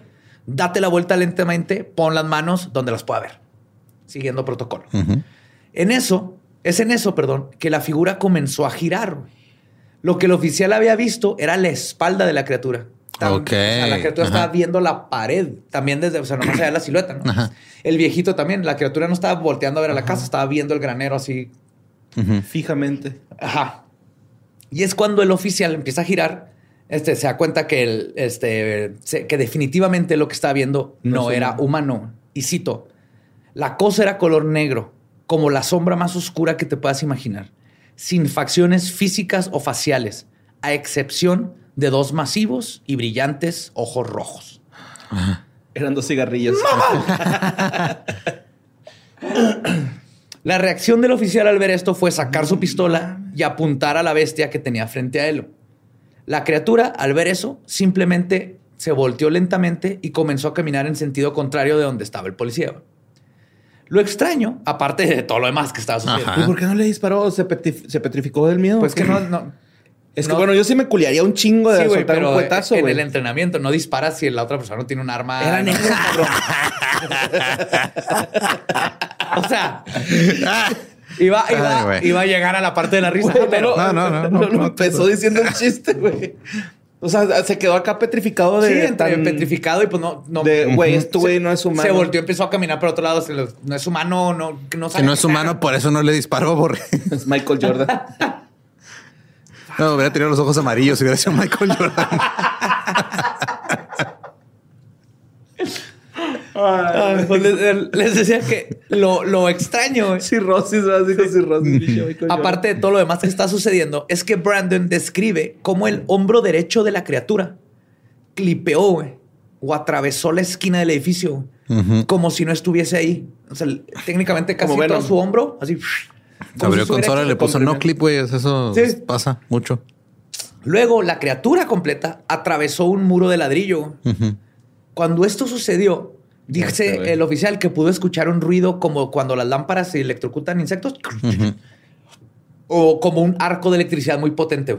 Speaker 1: date la vuelta lentamente, pon las manos donde las pueda ver, siguiendo protocolo.
Speaker 2: Ujú.
Speaker 1: En eso, es en eso, perdón, que la figura comenzó a girar. Lo que el oficial había visto era la espalda de la criatura. Tam-
Speaker 2: Ok,
Speaker 1: o sea, la criatura
Speaker 2: ajá.
Speaker 1: estaba viendo la pared, también desde, o sea, nomás veía la silueta, ¿no?
Speaker 2: Ajá.
Speaker 1: El viejito también, la criatura no estaba volteando a ver a la casa, estaba viendo el granero así.
Speaker 3: Fijamente.
Speaker 1: Ajá. Y es cuando el oficial empieza a girar, este, se da cuenta que, el, este, se- que definitivamente lo que estaba viendo
Speaker 3: No
Speaker 1: era humano. Y cito, la cosa era color negro, como la sombra más oscura que te puedas imaginar, sin facciones físicas o faciales, a excepción de dos masivos y brillantes ojos rojos.
Speaker 3: Eran dos cigarrillos.
Speaker 1: La reacción del oficial al ver esto fue sacar su pistola y apuntar a la bestia que tenía frente a él. La criatura, al ver eso, simplemente se volteó lentamente y comenzó a caminar en sentido contrario de donde estaba el policía. Lo extraño, aparte de todo lo demás que estaba sucediendo.
Speaker 3: ¿Y por qué no le disparó? ¿Se, petrificó del miedo?
Speaker 1: pues
Speaker 3: ¿O
Speaker 1: que no, no-
Speaker 3: Es que
Speaker 1: no-
Speaker 3: bueno, yo sí me culiaría un chingo de
Speaker 1: sí, pero
Speaker 3: un cuetazo,
Speaker 1: en
Speaker 3: güey.
Speaker 1: el entrenamiento no disparas si la otra persona no tiene un arma.
Speaker 3: Era negro, cabrón.
Speaker 1: O sea, iba, iba,
Speaker 2: Ay,
Speaker 1: iba a llegar a la parte de la risa, pero
Speaker 2: no, no, no,
Speaker 3: no,
Speaker 2: no, no,
Speaker 3: empezó diciendo un chiste, güey. O sea, se quedó acá petrificado de
Speaker 1: sí, entre
Speaker 3: tan-
Speaker 1: petrificado y pues no, no
Speaker 3: de, güey, este güey no es humano.
Speaker 1: Se volteó, empezó a caminar por otro lado. se lo- no es humano, no, no sabe
Speaker 2: Que no es humano, por eso no le disparo, borre.
Speaker 3: Es Michael Jordan.
Speaker 2: No, hubiera tenido los ojos amarillos, hubiera sido Michael Jordan.
Speaker 1: Ah, pues les, les decía que lo, lo extraño, güey,
Speaker 3: cirrosis, básico, cirrosis.
Speaker 1: aparte de todo lo demás que está sucediendo, es que Brandon describe cómo el hombro derecho de la criatura clipeó güey, o atravesó la esquina del edificio güey, como si no estuviese ahí. O sea, técnicamente casi
Speaker 3: Como
Speaker 1: todo su hombro, así.
Speaker 2: Abrió consola, le puso no clip, güey. Eso
Speaker 1: Sí.
Speaker 2: pasa mucho.
Speaker 1: Luego, la criatura completa atravesó un muro de ladrillo. Cuando esto sucedió, dice
Speaker 3: güey.
Speaker 1: el oficial que pudo escuchar un ruido como cuando las lámparas se electrocutan insectos o como un arco de electricidad muy potente.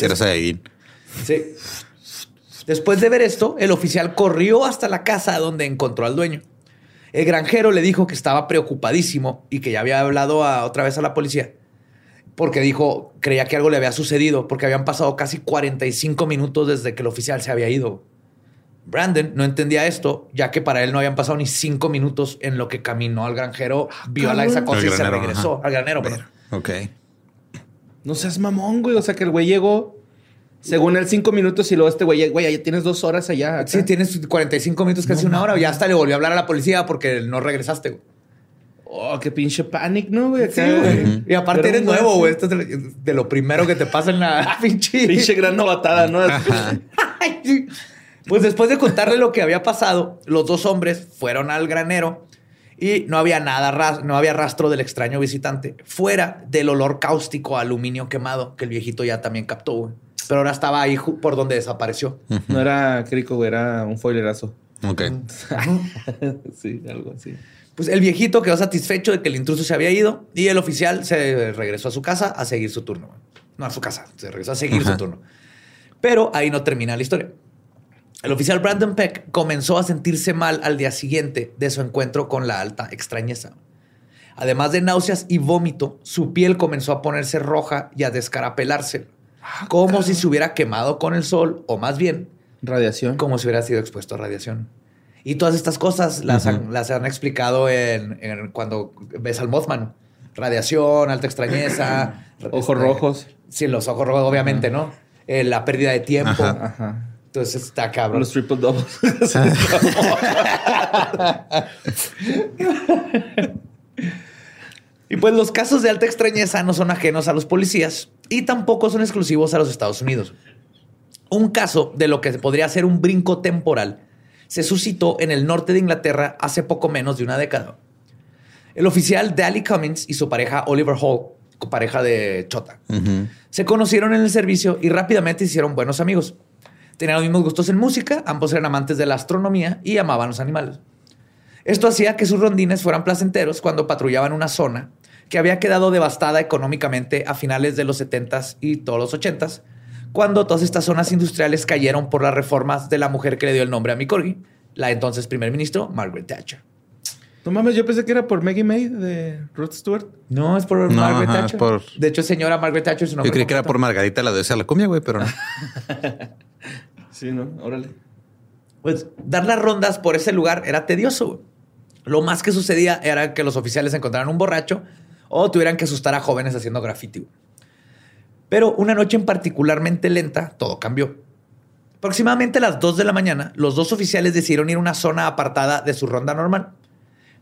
Speaker 2: Era Saiyajin.
Speaker 1: Sí. Después de ver esto, el oficial corrió hasta la casa donde encontró al dueño. El granjero le dijo que estaba preocupadísimo y que ya había hablado a- otra vez a la policía. Porque dijo, creía que algo le había sucedido, porque habían pasado casi 45 minutos desde que el oficial se había ido. Brandon no entendía esto, ya que para él no habían pasado ni cinco minutos en lo que caminó al granjero, vio a la, esa cosa y se regresó
Speaker 2: ajá.
Speaker 1: al granero. perdón.
Speaker 2: Ok.
Speaker 3: No seas mamón, güey. O sea, que el güey llegó, según él, cinco minutos y luego este güey, güey, ya tienes dos horas allá. acá.
Speaker 1: Sí, tienes 45 minutos, casi una hora. Ya hasta le volvió a hablar a la policía porque no regresaste. güey.
Speaker 3: Oh, qué pinche panic, ¿no, güey?
Speaker 1: Sí, güey. Y aparte
Speaker 3: Pero
Speaker 1: eres nuevo, güey. Esto es de lo- primero que te pasa en la pinche...
Speaker 3: Pinche gran novatada, ¿no?
Speaker 1: Pues después de contarle lo que había pasado, los dos hombres fueron al granero y no había nada, ras- no había rastro del extraño visitante, fuera del olor cáustico a aluminio quemado que el viejito ya también captó, güey. Pero ahora estaba ahí por donde desapareció.
Speaker 3: No era crico, güey, era un foilerazo.
Speaker 2: Ok.
Speaker 3: sí, algo así.
Speaker 1: Pues el viejito quedó satisfecho de que el intruso se había ido y el oficial se regresó a su casa a seguir su turno. No a su casa, se regresó a seguir
Speaker 2: Ajá.
Speaker 1: su turno. Pero ahí no termina la historia. El oficial Brandon Peck comenzó a sentirse mal al día siguiente de su encuentro con la alta extrañeza. Además de náuseas y vómito, su piel comenzó a ponerse roja y a descarapelarse, como si se hubiera quemado con el sol, o más bien,
Speaker 3: Radiación.
Speaker 1: como si hubiera sido expuesto a radiación. Y todas estas cosas las, han, las han explicado en, en cuando ves al Mothman. Radiación, alta extrañeza.
Speaker 3: Ojos
Speaker 1: este,
Speaker 3: rojos.
Speaker 1: Sí, los ojos rojos, obviamente, ¿no? Eh, la pérdida de tiempo.
Speaker 2: Ajá.
Speaker 3: Ajá.
Speaker 1: Entonces está cabrón.
Speaker 3: Los triple doubles.
Speaker 1: Y pues los casos de alta extrañeza no son ajenos a los policías y tampoco son exclusivos a los Estados Unidos. Un caso de lo que podría ser un brinco temporal se suscitó en el norte de Inglaterra hace poco menos de una década. El oficial Daly Cummings y su pareja Oliver Hall, pareja de Chota, se conocieron en el servicio y rápidamente hicieron buenos amigos. Tenían los mismos gustos en música, ambos eran amantes de la astronomía y amaban los animales. Esto hacía que sus rondines fueran placenteros cuando patrullaban una zona que había quedado devastada económicamente a finales de los 70s y todos los 80s, cuando todas estas zonas industriales cayeron por las reformas de la mujer que le dio el nombre a mi corgi, la entonces primer ministro Margaret Thatcher.
Speaker 3: No mames, yo pensé que era por Maggie May de Ruth Stewart.
Speaker 1: No, es por
Speaker 2: No,
Speaker 1: Margaret
Speaker 2: ajá,
Speaker 1: Thatcher.
Speaker 2: por-
Speaker 1: De hecho, señora Margaret Thatcher es.
Speaker 2: Yo creí que era por. Margarita la de la cumbia, güey, pero no.
Speaker 3: Sí, ¿no? Órale.
Speaker 1: Pues dar las rondas por ese lugar era tedioso. güey. Lo más que sucedía era que los oficiales encontraran un borracho o tuvieran que asustar a jóvenes haciendo graffiti. güey. Pero una noche en particularmente lenta, todo cambió. Aproximadamente a las 2 de la mañana, los dos oficiales decidieron ir a una zona apartada de su ronda normal.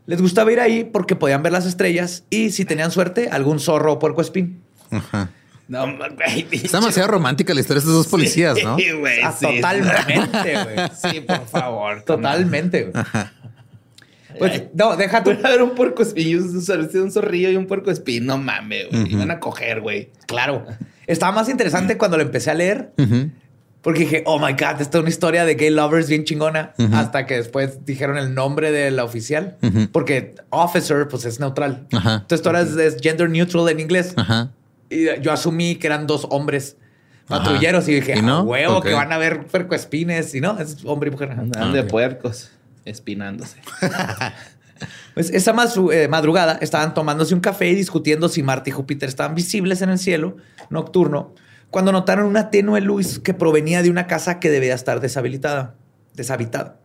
Speaker 1: Les gustaba ir ahí porque podían ver las estrellas y, si tenían suerte, algún zorro o puercoespín.
Speaker 2: Ajá.
Speaker 3: No, güey.
Speaker 2: Está demasiado romántica la historia de estos dos policías, ¿no?
Speaker 3: Sí, güey.
Speaker 1: Ah,
Speaker 3: sí.
Speaker 1: totalmente, güey.
Speaker 3: Sí, por favor.
Speaker 1: Totalmente. güey. Pues, no, deja tú.
Speaker 3: Puede haber un puerco espín, un, zor- un zorrillo y un puerco espín. No mames, güey.
Speaker 2: Ujú.
Speaker 3: Iban a coger, güey.
Speaker 1: Claro. Estaba más interesante cuando lo empecé a leer
Speaker 2: Ujú.
Speaker 1: porque dije, oh my God, esta es una historia de gay lovers bien chingona.
Speaker 2: Ujú.
Speaker 1: Hasta que después dijeron el nombre de la oficial
Speaker 2: Ujú.
Speaker 1: porque officer, pues es neutral.
Speaker 2: Ajá.
Speaker 1: Entonces, ahora es, es gender neutral en inglés.
Speaker 2: Ajá.
Speaker 1: Y yo asumí que eran dos hombres patrulleros y dije,
Speaker 2: ¿Y no?
Speaker 1: "Ah, huevo,
Speaker 2: Ok.
Speaker 1: que van a ver puercoespines. Y no, es hombre y mujer.
Speaker 3: Andan
Speaker 2: Ah,
Speaker 3: de puercos, espinándose.
Speaker 1: Pues esa eh, madrugada estaban tomándose un café y discutiendo si Marte y Júpiter estaban visibles en el cielo nocturno cuando notaron una tenue luz que provenía de una casa que debía estar deshabilitada, deshabitada.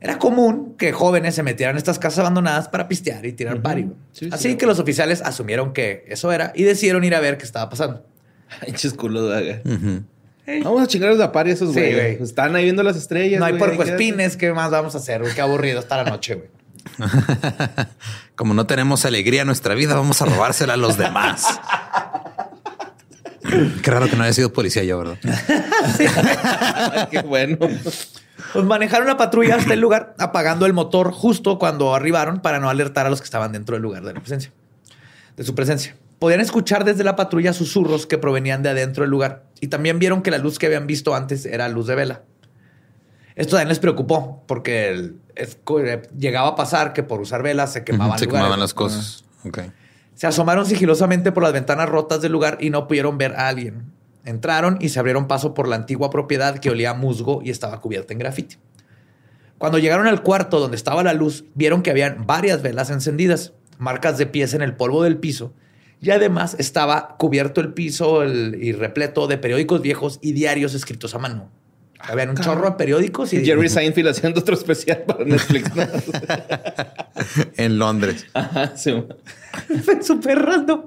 Speaker 1: Era común que jóvenes se metieran en estas casas abandonadas para pistear y tirar
Speaker 3: Ujú.
Speaker 1: pari.
Speaker 3: Sí,
Speaker 1: Así
Speaker 3: sí.
Speaker 1: que los oficiales asumieron que eso era y decidieron ir a ver qué estaba pasando.
Speaker 3: Güey.
Speaker 2: Ujú.
Speaker 3: Vamos a chingarlos de par esos,
Speaker 1: Sí,
Speaker 3: güey.
Speaker 1: güey.
Speaker 3: Están ahí viendo las estrellas.
Speaker 1: no hay puercoespines, ¿qué más vamos a hacer? Qué aburrido está la noche, güey.
Speaker 2: Como no tenemos alegría en nuestra vida, vamos a robársela a los demás. Qué raro que no haya sido policía yo, ¿verdad?
Speaker 3: Qué bueno.
Speaker 1: Pues manejaron la patrulla hasta el lugar, apagando el motor justo cuando arribaron para no alertar a los que estaban dentro del lugar de la presencia, de su presencia. Podían escuchar desde la patrulla susurros que provenían de adentro del lugar y también vieron que la luz que habían visto antes era luz de vela. Esto también les preocupó porque el- es- llegaba a pasar que por usar velas se quemaban,
Speaker 2: Se
Speaker 1: lugares.
Speaker 2: quemaban las cosas.
Speaker 1: Se asomaron sigilosamente por las ventanas rotas del lugar y no pudieron ver a alguien. Entraron y se abrieron paso por la antigua propiedad que olía a musgo y estaba cubierta en grafiti. Cuando llegaron al cuarto donde estaba la luz, vieron que habían varias velas encendidas, marcas de pies en el polvo del piso, y además estaba cubierto el piso el- y repleto de periódicos viejos y diarios escritos a mano. Habían un chorro de periódicos y
Speaker 3: Jerry Seinfeld haciendo otro especial para Netflix. ¿no?
Speaker 2: En Londres.
Speaker 3: Ajá, sí.
Speaker 1: fue súper random.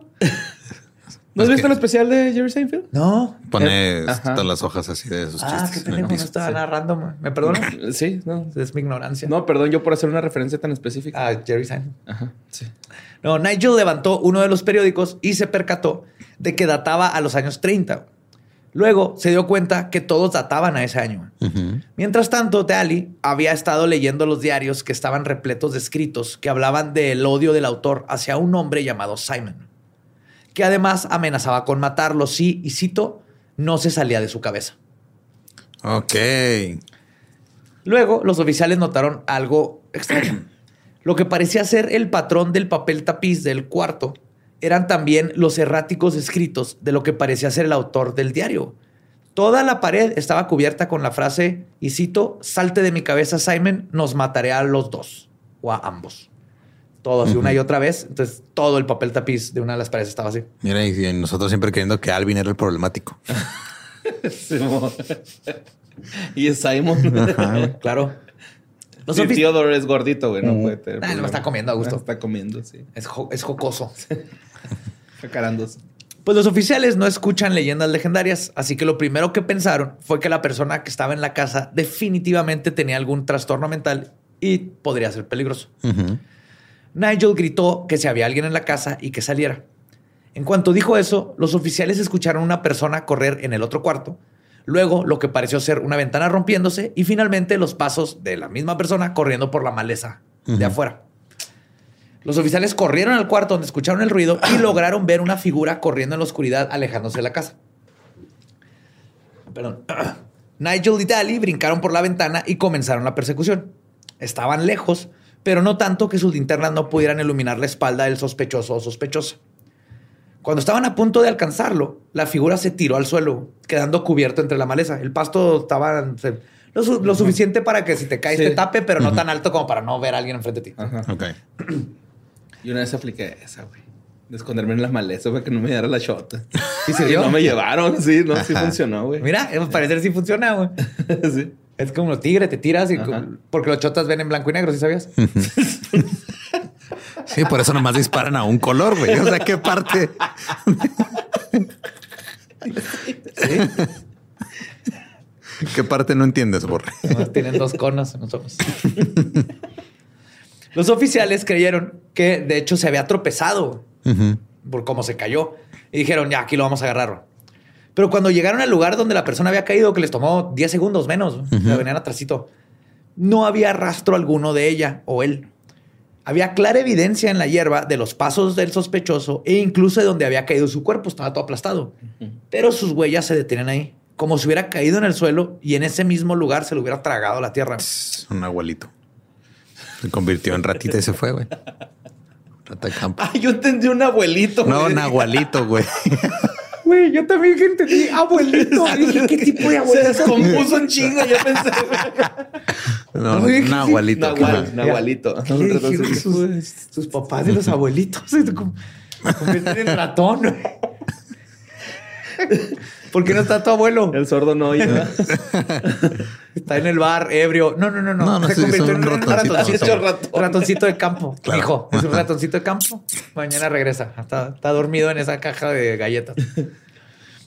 Speaker 3: ¿No has
Speaker 2: Es
Speaker 3: visto el especial de Jerry Seinfeld?
Speaker 1: No.
Speaker 2: Pone
Speaker 3: Ajá.
Speaker 2: todas las hojas así de esos
Speaker 1: Ah, qué
Speaker 2: chistes. el
Speaker 1: pendejo, no estaba narrando. ¿Me perdonas?
Speaker 3: Sí, no.
Speaker 1: Es mi ignorancia.
Speaker 3: No, perdón, yo por hacer una referencia tan específica.
Speaker 1: Ah, Jerry Seinfeld.
Speaker 3: Ajá, sí.
Speaker 1: No, Nigel levantó uno de los periódicos y se percató de que databa a los años 30. Luego se dio cuenta que todos databan a ese año. Mientras tanto, Teali había estado leyendo los diarios que estaban repletos de escritos que hablaban del odio del autor hacia un hombre llamado Simon, que además amenazaba con matarlo si, y cito, no se salía de su cabeza.
Speaker 2: Ok.
Speaker 1: Luego, los oficiales notaron algo extraño. Lo que parecía ser el patrón del papel tapiz del cuarto eran también los erráticos escritos de lo que parecía ser el autor del diario. Toda la pared estaba cubierta con la frase, y cito, salte de mi cabeza, Simon, nos mataré a los dos o a ambos. Todo así, una y otra vez. Entonces, todo el papel tapiz de una de las paredes estaba así.
Speaker 2: Mira, y nosotros siempre creyendo que Alvin era el problemático.
Speaker 3: Y es Simon.
Speaker 1: Claro. Los
Speaker 3: Sí, Theodore es gordito, güey. No
Speaker 2: Mm.
Speaker 3: puede tener.
Speaker 1: Ah, está comiendo a gusto.
Speaker 3: Está comiendo, sí.
Speaker 1: es, jo- es jocoso.
Speaker 3: Jacarándose.
Speaker 1: Pues los oficiales no escuchan leyendas legendarias, así que lo primero que pensaron fue que la persona que estaba en la casa definitivamente tenía algún trastorno mental y podría ser peligroso. Nigel gritó que si había alguien en la casa y que saliera. En cuanto dijo eso, los oficiales escucharon una persona correr en el otro cuarto, luego lo que pareció ser una ventana rompiéndose y finalmente los pasos de la misma persona corriendo por la maleza de afuera. Los oficiales corrieron al cuarto donde escucharon el ruido y lograron ver una figura corriendo en la oscuridad alejándose de la casa. Perdón. Nigel y Daly brincaron por la ventana y comenzaron la persecución. Estaban lejos, pero no tanto que sus linternas no pudieran iluminar la espalda del sospechoso o sospechosa. Cuando estaban a punto de alcanzarlo, la figura se tiró al suelo, quedando cubierto entre la maleza. El pasto estaba se- lo, su- lo suficiente para que si te caes
Speaker 3: Sí.
Speaker 1: te tape, pero no tan alto como para no ver a alguien enfrente de ti.
Speaker 3: Ajá.
Speaker 2: Ok.
Speaker 3: Y una vez apliqué esa, güey. De esconderme en las malezas para que no me diera la shota.
Speaker 1: ¿Y sirvió?
Speaker 3: No me llevaron, sí, no, sí
Speaker 2: Ajá.
Speaker 3: funcionó, güey.
Speaker 1: Mira, al parecer sí funciona, güey.
Speaker 3: sí.
Speaker 1: Es como los tigres, te tiras y
Speaker 3: Ajá.
Speaker 1: porque los chotas ven en blanco y negro, ¿sí sabías?
Speaker 2: Sí, por eso nomás disparan a un color, güey. O sea, ¿qué parte? ¿Qué parte no entiendes, Borre?
Speaker 1: Nomás tienen dos conos en los ojos. Los oficiales creyeron que de hecho se había tropezado por cómo se cayó y dijeron, ya, aquí lo vamos a agarrar. Pero cuando llegaron al lugar donde la persona había caído, que les tomó 10 segundos menos, o sea, venían atrásito, no había rastro alguno de ella o él. Había clara evidencia en la hierba de los pasos del sospechoso e incluso de donde había caído su cuerpo, estaba todo aplastado. Pero sus huellas se detenían ahí, como si hubiera caído en el suelo y en ese mismo lugar se lo hubiera tragado la tierra.
Speaker 2: Es un abuelito. Se convirtió en ratita y se fue, güey. Rata de campo.
Speaker 3: Ah, yo entendí un abuelito.
Speaker 2: No,
Speaker 3: güey.
Speaker 2: un abuelito, güey.
Speaker 1: Güey, yo también que entendí abuelito. Dije, ¿qué tipo de
Speaker 3: Se
Speaker 1: abuelito?
Speaker 3: descompuso un chingo, yo pensé.
Speaker 2: No,
Speaker 1: Oye,
Speaker 2: un abuelito.
Speaker 3: Nahual. Nahualito.
Speaker 1: ¿Qué le dijeron sus, sus papás y los abuelitos? Se se convierten en ratón. ¿Por qué no está tu abuelo?
Speaker 3: El sordo no oye.
Speaker 1: Está en el bar, ebrio. No, no, no, no.
Speaker 2: No, no,
Speaker 1: se
Speaker 2: sí,
Speaker 1: convirtió
Speaker 2: es
Speaker 1: en
Speaker 2: un ratoncito.
Speaker 1: ratoncito, ratoncito de campo.
Speaker 2: Claro.
Speaker 1: Hijo, es un ratoncito de campo. Mañana regresa. Está, está dormido en esa caja de galletas.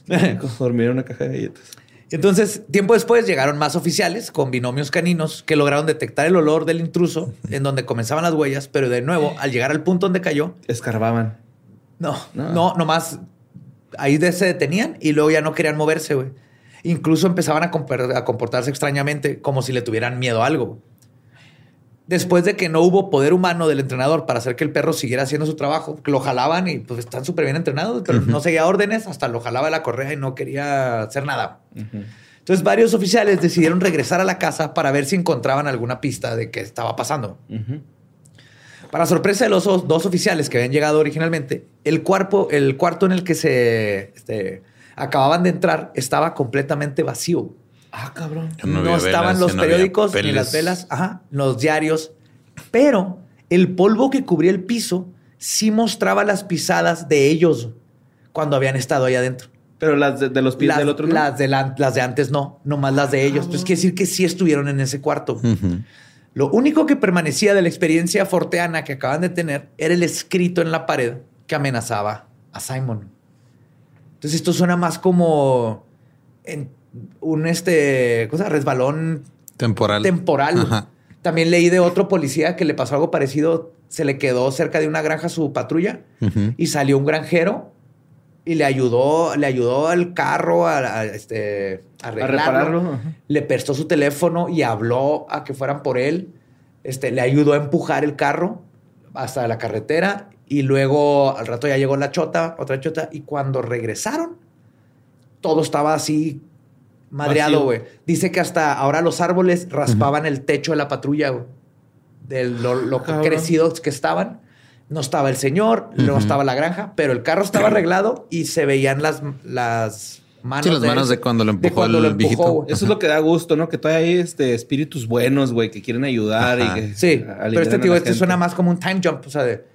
Speaker 3: Dormir en una caja de galletas.
Speaker 1: Entonces, tiempo después llegaron más oficiales con binomios caninos que lograron detectar el olor del intruso en donde comenzaban las huellas, pero de nuevo, al llegar al punto donde cayó,
Speaker 3: Escarbaban.
Speaker 1: no,
Speaker 3: No.
Speaker 1: no, nomás ahí se detenían y luego ya no querían moverse, güey. Incluso empezaban a, compor- a comportarse extrañamente, como si le tuvieran miedo a algo. Después de que no hubo poder humano del entrenador para hacer que el perro siguiera haciendo su trabajo, lo jalaban y pues están súper bien entrenados, pero no seguía órdenes, hasta lo jalaba de la correa y no quería hacer nada. Entonces varios oficiales decidieron regresar a la casa para ver si encontraban alguna pista de qué estaba pasando. Para sorpresa de los os- dos oficiales que habían llegado originalmente, el, cuerpo, el cuarto en el que se este, acababan de entrar estaba completamente vacío.
Speaker 3: Ah, cabrón.
Speaker 2: No
Speaker 1: estaban
Speaker 2: velas,
Speaker 1: los
Speaker 2: no
Speaker 1: periódicos ni las velas, ajá, los diarios, pero el polvo que cubría el piso sí mostraba las pisadas de ellos cuando habían estado ahí adentro.
Speaker 3: Pero las de, de los pies
Speaker 1: Las,
Speaker 3: del otro no.
Speaker 1: las de la- las de antes no, nomás las de ellos. Entonces quiere decir que sí estuvieron en ese cuarto.
Speaker 2: Ujú.
Speaker 1: Lo único que permanecía de la experiencia forteana que acaban de tener era el escrito en la pared que amenazaba a Simon. Entonces esto suena más como en un este, cosa, resbalón
Speaker 2: Temporal.
Speaker 1: temporal.
Speaker 2: Ajá.
Speaker 1: También leí de otro policía que le pasó algo parecido. Se le quedó cerca de una granja su patrulla y salió un granjero y le ayudó, le ayudó al carro a, a, este, a
Speaker 3: repararlo.
Speaker 1: Le prestó su teléfono y habló a que fueran por él. Este, le ayudó a empujar el carro hasta la carretera y luego al rato ya llegó la chota, otra chota y cuando regresaron todo estaba así madreado, güey. Dice que hasta ahora los árboles raspaban el techo de la patrulla, güey. De lo, lo
Speaker 3: Cabrón.
Speaker 1: crecidos que estaban. No estaba el señor, no estaba la granja, pero el carro estaba arreglado y se veían las, las manos.
Speaker 2: Sí, las
Speaker 1: de
Speaker 2: manos
Speaker 1: él.
Speaker 2: de cuando lo empujó
Speaker 1: cuando
Speaker 2: el
Speaker 1: lo empujó,
Speaker 2: viejito.
Speaker 3: Eso es lo que da gusto, ¿no? Que todavía hay este, espíritus buenos, güey, que quieren ayudar
Speaker 2: Ajá.
Speaker 3: y que
Speaker 1: Sí, pero este
Speaker 3: a
Speaker 1: tío, este
Speaker 3: gente.
Speaker 1: suena más como un time jump, o sea, de-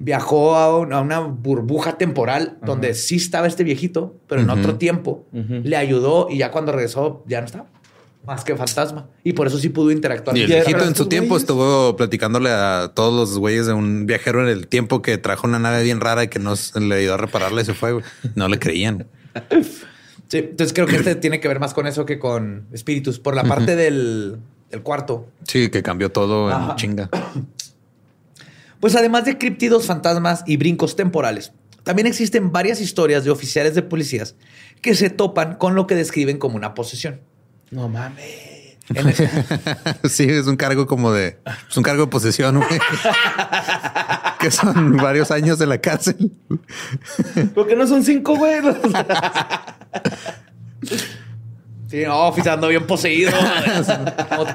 Speaker 1: viajó a, un- a una burbuja temporal donde sí estaba este viejito, pero en otro tiempo le ayudó y ya cuando regresó ya no estaba, más que fantasma. Y por eso sí pudo interactuar.
Speaker 2: Y el viejito en su tiempo
Speaker 3: güeyes-
Speaker 2: estuvo platicándole a todos los güeyes de un viajero en el tiempo que trajo una nave bien rara y que no le ayudó a repararla y se fue. No le creían.
Speaker 1: Sí, entonces creo que este tiene que ver más con eso que con espíritus. Por la parte del, del cuarto,
Speaker 2: Sí, que cambió todo en
Speaker 1: Ajá.
Speaker 2: chinga.
Speaker 1: Pues además de críptidos, fantasmas y brincos temporales, también existen varias historias de oficiales de policías que se topan con lo que describen como una posesión.
Speaker 3: No mames.
Speaker 2: Sí, es un cargo como de... Es un cargo de posesión, güey. que son varios años de la cárcel.
Speaker 3: ¿Por qué no son cinco, güey?
Speaker 1: Sí, no, oficial, ando bien poseído.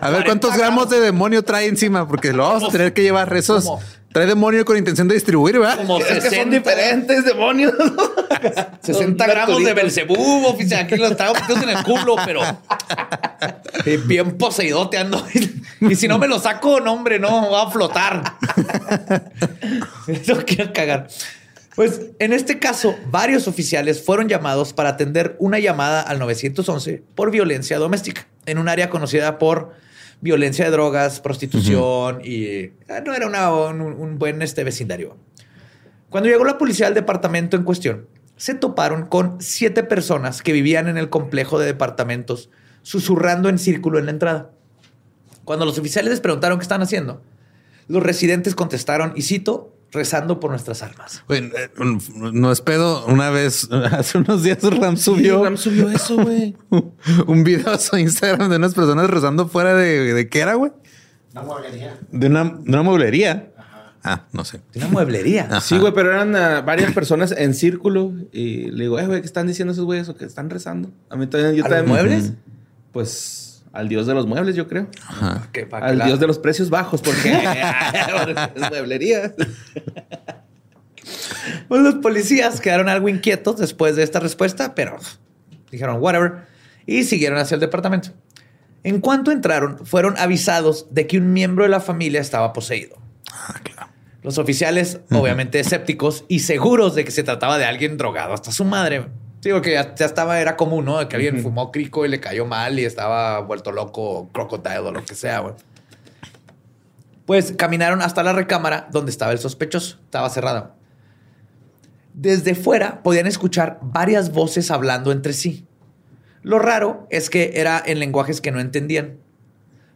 Speaker 2: A ver cuántos gramos de demonio trae encima, porque lo vamos a tener que llevar rezos. Trae demonio con intención de distribuir, ¿verdad?
Speaker 1: Como
Speaker 3: Es que
Speaker 1: 60,
Speaker 3: son diferentes demonios.
Speaker 1: 60
Speaker 3: Son
Speaker 1: gramos de. Belcebú, oficial. Aquí los traigo metidos en el culo, pero bien poseidote ando. Y si no me lo saco, no, hombre, no, va a flotar. No quiero cagar. Pues en este caso, varios oficiales fueron llamados para atender una llamada al 911 por violencia doméstica en un área conocida por violencia de drogas, prostitución y eh, no era una- un, un buen este, vecindario. Cuando llegó la policía al departamento en cuestión, se toparon con siete personas que vivían en el complejo de departamentos, susurrando en círculo en la entrada. Cuando los oficiales les preguntaron qué estaban haciendo, los residentes contestaron, y cito, rezando por nuestras almas.
Speaker 2: Güey, eh, no es pedo. Una vez, hace unos días, Ram subió
Speaker 3: Ram subió eso, güey.
Speaker 2: un video a su Instagram de unas personas rezando fuera de, de qué era, güey.
Speaker 4: Una mueblería.
Speaker 2: De una, de una mueblería. Ah, no sé.
Speaker 1: Una mueblería.
Speaker 2: Ajá.
Speaker 3: Sí, güey, pero eran ah, varias personas en círculo y le digo, eh, güey, ¿qué están diciendo esos güeyes o que están rezando? A mí también, yo
Speaker 1: ¿A los
Speaker 3: también.
Speaker 1: muebles?
Speaker 3: Pues al dios de los muebles, yo creo.
Speaker 2: Ajá.
Speaker 1: Que para que
Speaker 3: Al
Speaker 1: la-
Speaker 3: dios de los precios bajos, porque es mueblería.
Speaker 1: Pues los policías quedaron algo inquietos después de esta respuesta, pero dijeron whatever y siguieron hacia el departamento. En cuanto entraron, fueron avisados de que un miembro de la familia estaba poseído.
Speaker 2: Ah, claro.
Speaker 1: Los oficiales, obviamente escépticos y seguros de que se trataba de alguien drogado hasta su madre. Digo que ya, ya estaba, era común, ¿no? Que alguien fumó crico y le cayó mal y estaba vuelto loco, crocodile o lo que sea, güey. Pues caminaron hasta la recámara donde estaba el sospechoso. Estaba cerrada. Desde fuera podían escuchar varias voces hablando entre sí. Lo raro es que era en lenguajes que no entendían.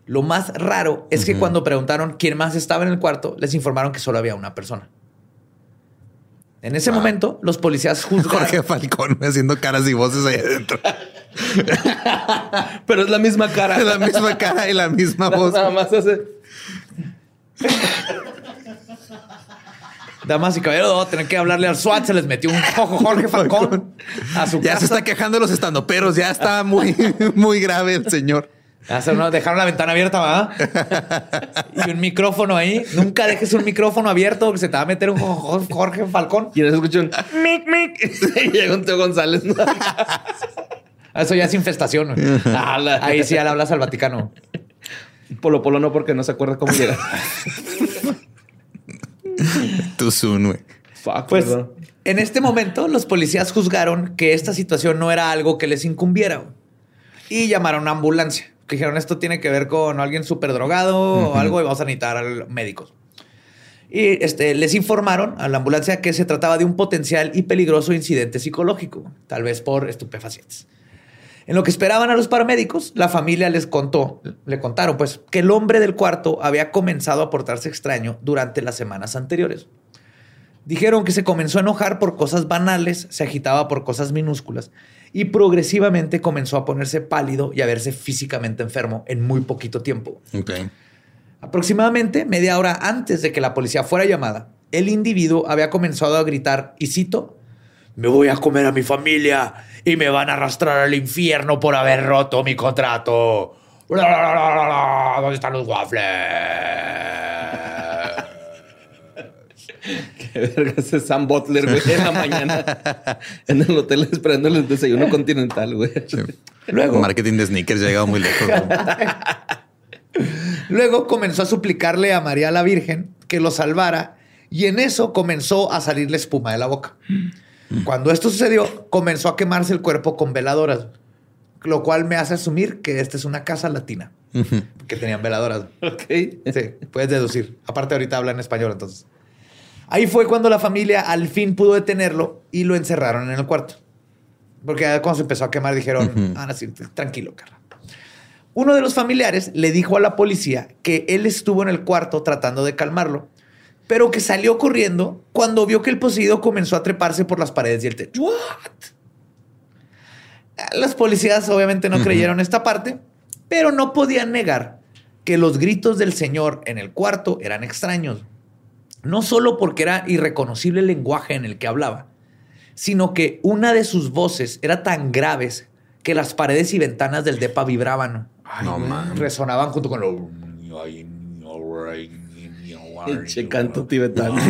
Speaker 1: Lo más raro es que cuando preguntaron quién más estaba en el cuarto, les informaron que solo había una persona. En ese momento, los policías juzgaron.
Speaker 2: Jorge Falcón haciendo caras y voces ahí adentro.
Speaker 3: Pero es la misma cara.
Speaker 2: la misma cara y la misma voz.
Speaker 3: Nada más hace.
Speaker 1: Damas y caballeros, vamos a tener que hablarle al SWAT. Se les metió un cojo Jorge Falcón a su
Speaker 2: Ya
Speaker 1: casa.
Speaker 2: se está quejando de los estandoperos. Ya está muy, muy grave el señor.
Speaker 1: Dejaron la ventana abierta, ¿va? y un micrófono ahí. Nunca dejes un micrófono abierto porque se te va a meter un jo- Jorge Falcón.
Speaker 3: Y en eso escucho un mic, mic. Y llega un Teo González. ¿no?
Speaker 1: Eso ya es infestación.
Speaker 3: Ah,
Speaker 1: Ahí sí ya le hablas al Vaticano.
Speaker 3: Polo Polo no, porque no se acuerda cómo llega.
Speaker 2: Soon, güey.
Speaker 3: Fuck,
Speaker 1: Pues
Speaker 3: perdón.
Speaker 1: en este momento los policías juzgaron que esta situación no era algo que les incumbiera y llamaron a una ambulancia. Que dijeron esto tiene que ver con alguien súper drogado o algo y vamos a necesitar al- médicos. Y este, les informaron a la ambulancia que se trataba de un potencial y peligroso incidente psicológico, tal vez por estupefacientes. En lo que esperaban a los paramédicos, la familia les contó, le contaron pues que el hombre del cuarto había comenzado a portarse extraño durante las semanas anteriores. Dijeron que se comenzó a enojar por cosas banales, se agitaba por cosas minúsculas y progresivamente comenzó a ponerse pálido y a verse físicamente enfermo en muy poquito tiempo.
Speaker 2: Ok.
Speaker 1: Aproximadamente media hora antes de que la policía fuera llamada, el individuo había comenzado a gritar, y cito, me voy a comer a mi familia y me van a arrastrar al infierno por haber roto mi contrato. ¿Dónde están los waffles?
Speaker 3: Qué verga ese Sam Butler, güey, en la mañana. En el hotel esperando el desayuno continental, güey.
Speaker 1: Luego,
Speaker 2: Marketing de sneakers ha llegado muy lejos. güey.
Speaker 1: Luego comenzó a suplicarle a María la Virgen que lo salvara y en eso comenzó a salirle espuma de la boca. Cuando esto sucedió, comenzó a quemarse el cuerpo con veladoras, lo cual me hace asumir que esta es una casa latina, que tenían veladoras.
Speaker 3: Ok.
Speaker 1: Sí, puedes deducir. Aparte ahorita habla en español, entonces. Ahí fue cuando la familia al fin pudo detenerlo y lo encerraron en el cuarto. Porque cuando se empezó a quemar dijeron, ah, no, tranquilo, carnal. Uno de los familiares le dijo a la policía que él estuvo en el cuarto tratando de calmarlo, pero que salió corriendo cuando vio que el poseído comenzó a treparse por las paredes y el techo. ¿What? Las policías obviamente no creyeron esta parte, pero no podían negar que los gritos del señor en el cuarto eran extraños. No solo porque era irreconocible el lenguaje en el que hablaba, sino que una de sus voces era tan graves que las paredes y ventanas del depa vibraban.
Speaker 2: no.
Speaker 1: Resonaban junto con lo...
Speaker 3: Pinche canto tibetano.